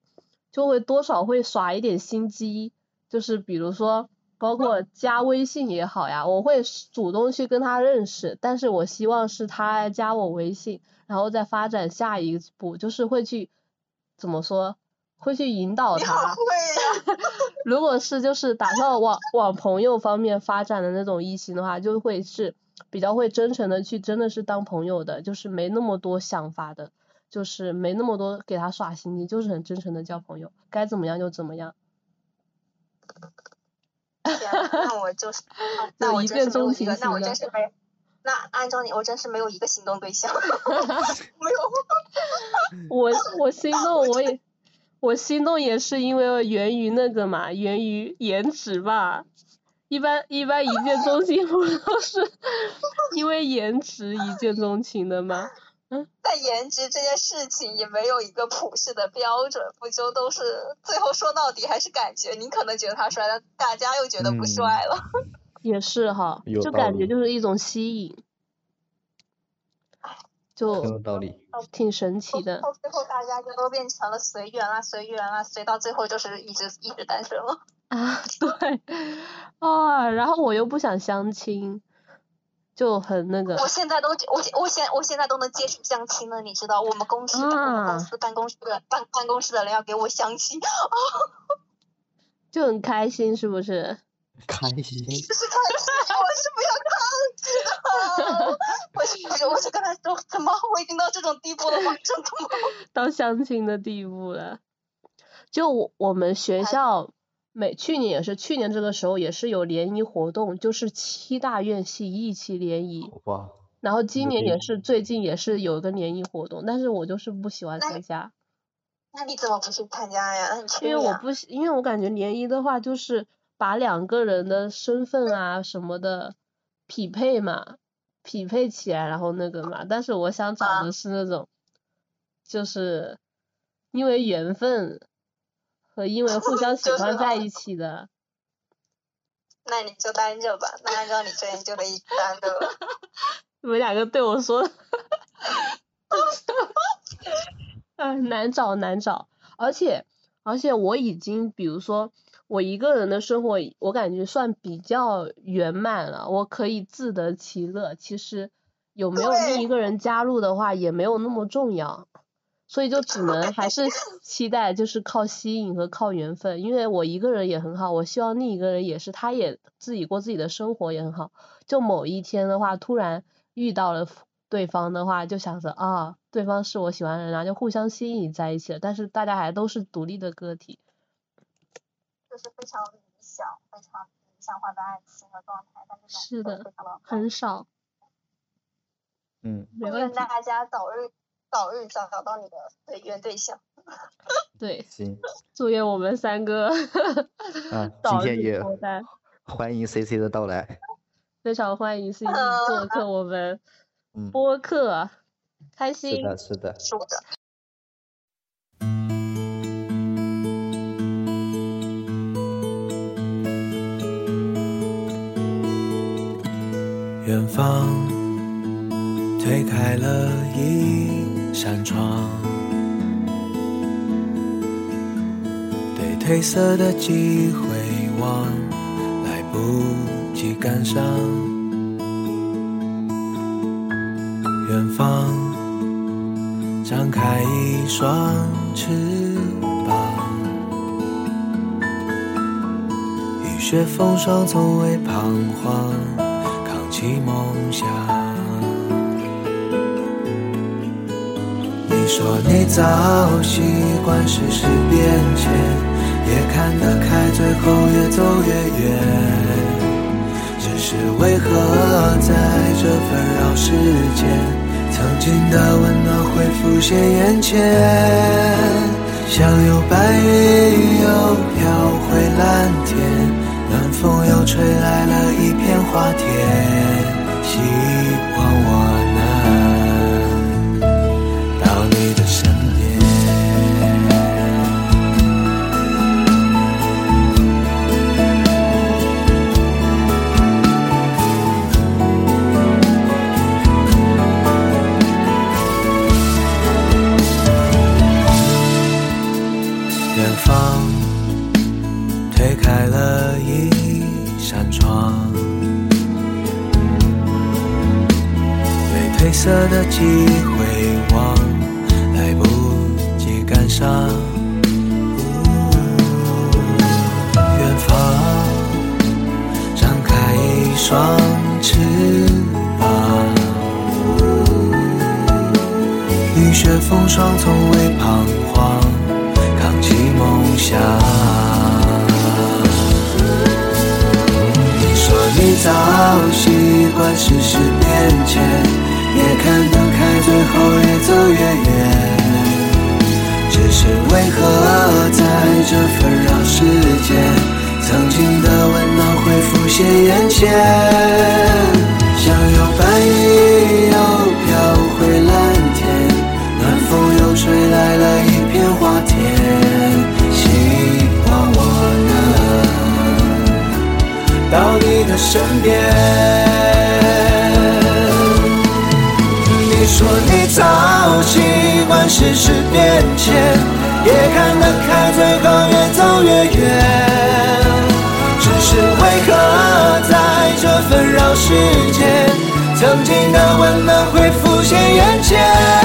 就会多少会耍一点心机，就是比如说包括加微信也好呀，我会主动去跟他认识，但是我希望是他加我微信，然后再发展下一步，就是会去怎么说？会去引导他。如果是就是打算往往朋友方面发展的那种异性的话，就会是比较会真诚的去真的是当朋友的，就是没那么多想法的，就是没那么多给他耍心机，就是很真诚的交朋友，该怎么样就怎么样。那我就 是，那我真是没有一个，那我真是没，那按照你，我真是没有一个心动对象。没有。我我心动我也。我心动也是因为源于那个嘛，源于颜值吧。一般一般一见钟情不都是因为颜值一见钟情的吗？嗯。但颜值这件事情也没有一个普世的标准，不就都是最后说到底还是感觉？你可能觉得他帅，但大家又觉得不帅了。也是哈，就感觉就是一种吸引。就很有道理，挺神奇的。到最后大家就都变成了随缘啦，随缘啦，随到最后就是一直一直单身了。啊，对，啊，然后我又不想相亲，就很那个。我现在都我我现我现在都能接触相亲了，你知道，我们公司我们公司办公室的办办公室的人要给我相亲，就很开心，是不是？开心。是开心，我是不要抗拒的。我是我是跟他说，怎么我已经到这种地步了吗？真的吗？到相亲的地步了。就我们学校每去年也是去年这个时候也是有联谊活动，就是七大院系一起联谊。哇。然后今年也是最近也是有一个联谊活动，但是我就是不喜欢参加。那你怎么不去参加呀？因为我不因为我感觉联谊的话就是把两个人的身份啊什么的匹配嘛。匹配起来，然后那个嘛，但是我想找的是那种，就是因为缘分和因为互相喜欢在一起的。那你就单着吧，那按照你这样就得一直单着了。你们两个对我说，啊，难找难找，而且而且我已经比如说。我一个人的生活，我感觉算比较圆满了，我可以自得其乐。其实有没有另一个人加入的话，也没有那么重要，所以就只能还是期待就是靠吸引和靠缘分。因为我一个人也很好，我希望另一个人也是，他也自己过自己的生活也很好。就某一天的话，突然遇到了对方的话，就想着啊，对方是我喜欢的人，然后就互相吸引在一起了。但是大家还都是独立的个体。就是非常理想、非常理想化的爱情和状态，但是是的很少。嗯。祝愿大家早日早日找找到你的随缘对象。对。行。祝愿我们三个。啊，今天也欢迎 C C 的到来。非常欢迎 C C 做客我们播客，开心。是的，是的。是的。远方推开了一扇窗，对褪色的机回望，来不及感伤。远方张开一双翅膀，雨雪风霜从未彷徨。扛起梦想，你说你早习惯世事变迁，也看得开，最后越走越远。只是为何在这纷扰世间，曾经的温暖会浮现眼前？像有白云又飘回蓝天，暖风又吹来了一片花田。希色的机会望，来不及赶上。远方张开一双翅膀，雨雪风霜从未彷徨，扛起梦想。你说你早习惯世事变迁。也看得开，最后越走越远。只是为何在这纷扰世间，曾经的温暖会浮现眼前？像有白云又飘回蓝天，暖风又吹来了一片花田。希望我能到你的身边。世事变迁也看得开最后越走越远。只是为何在这纷扰世间曾经的温暖会浮现眼前？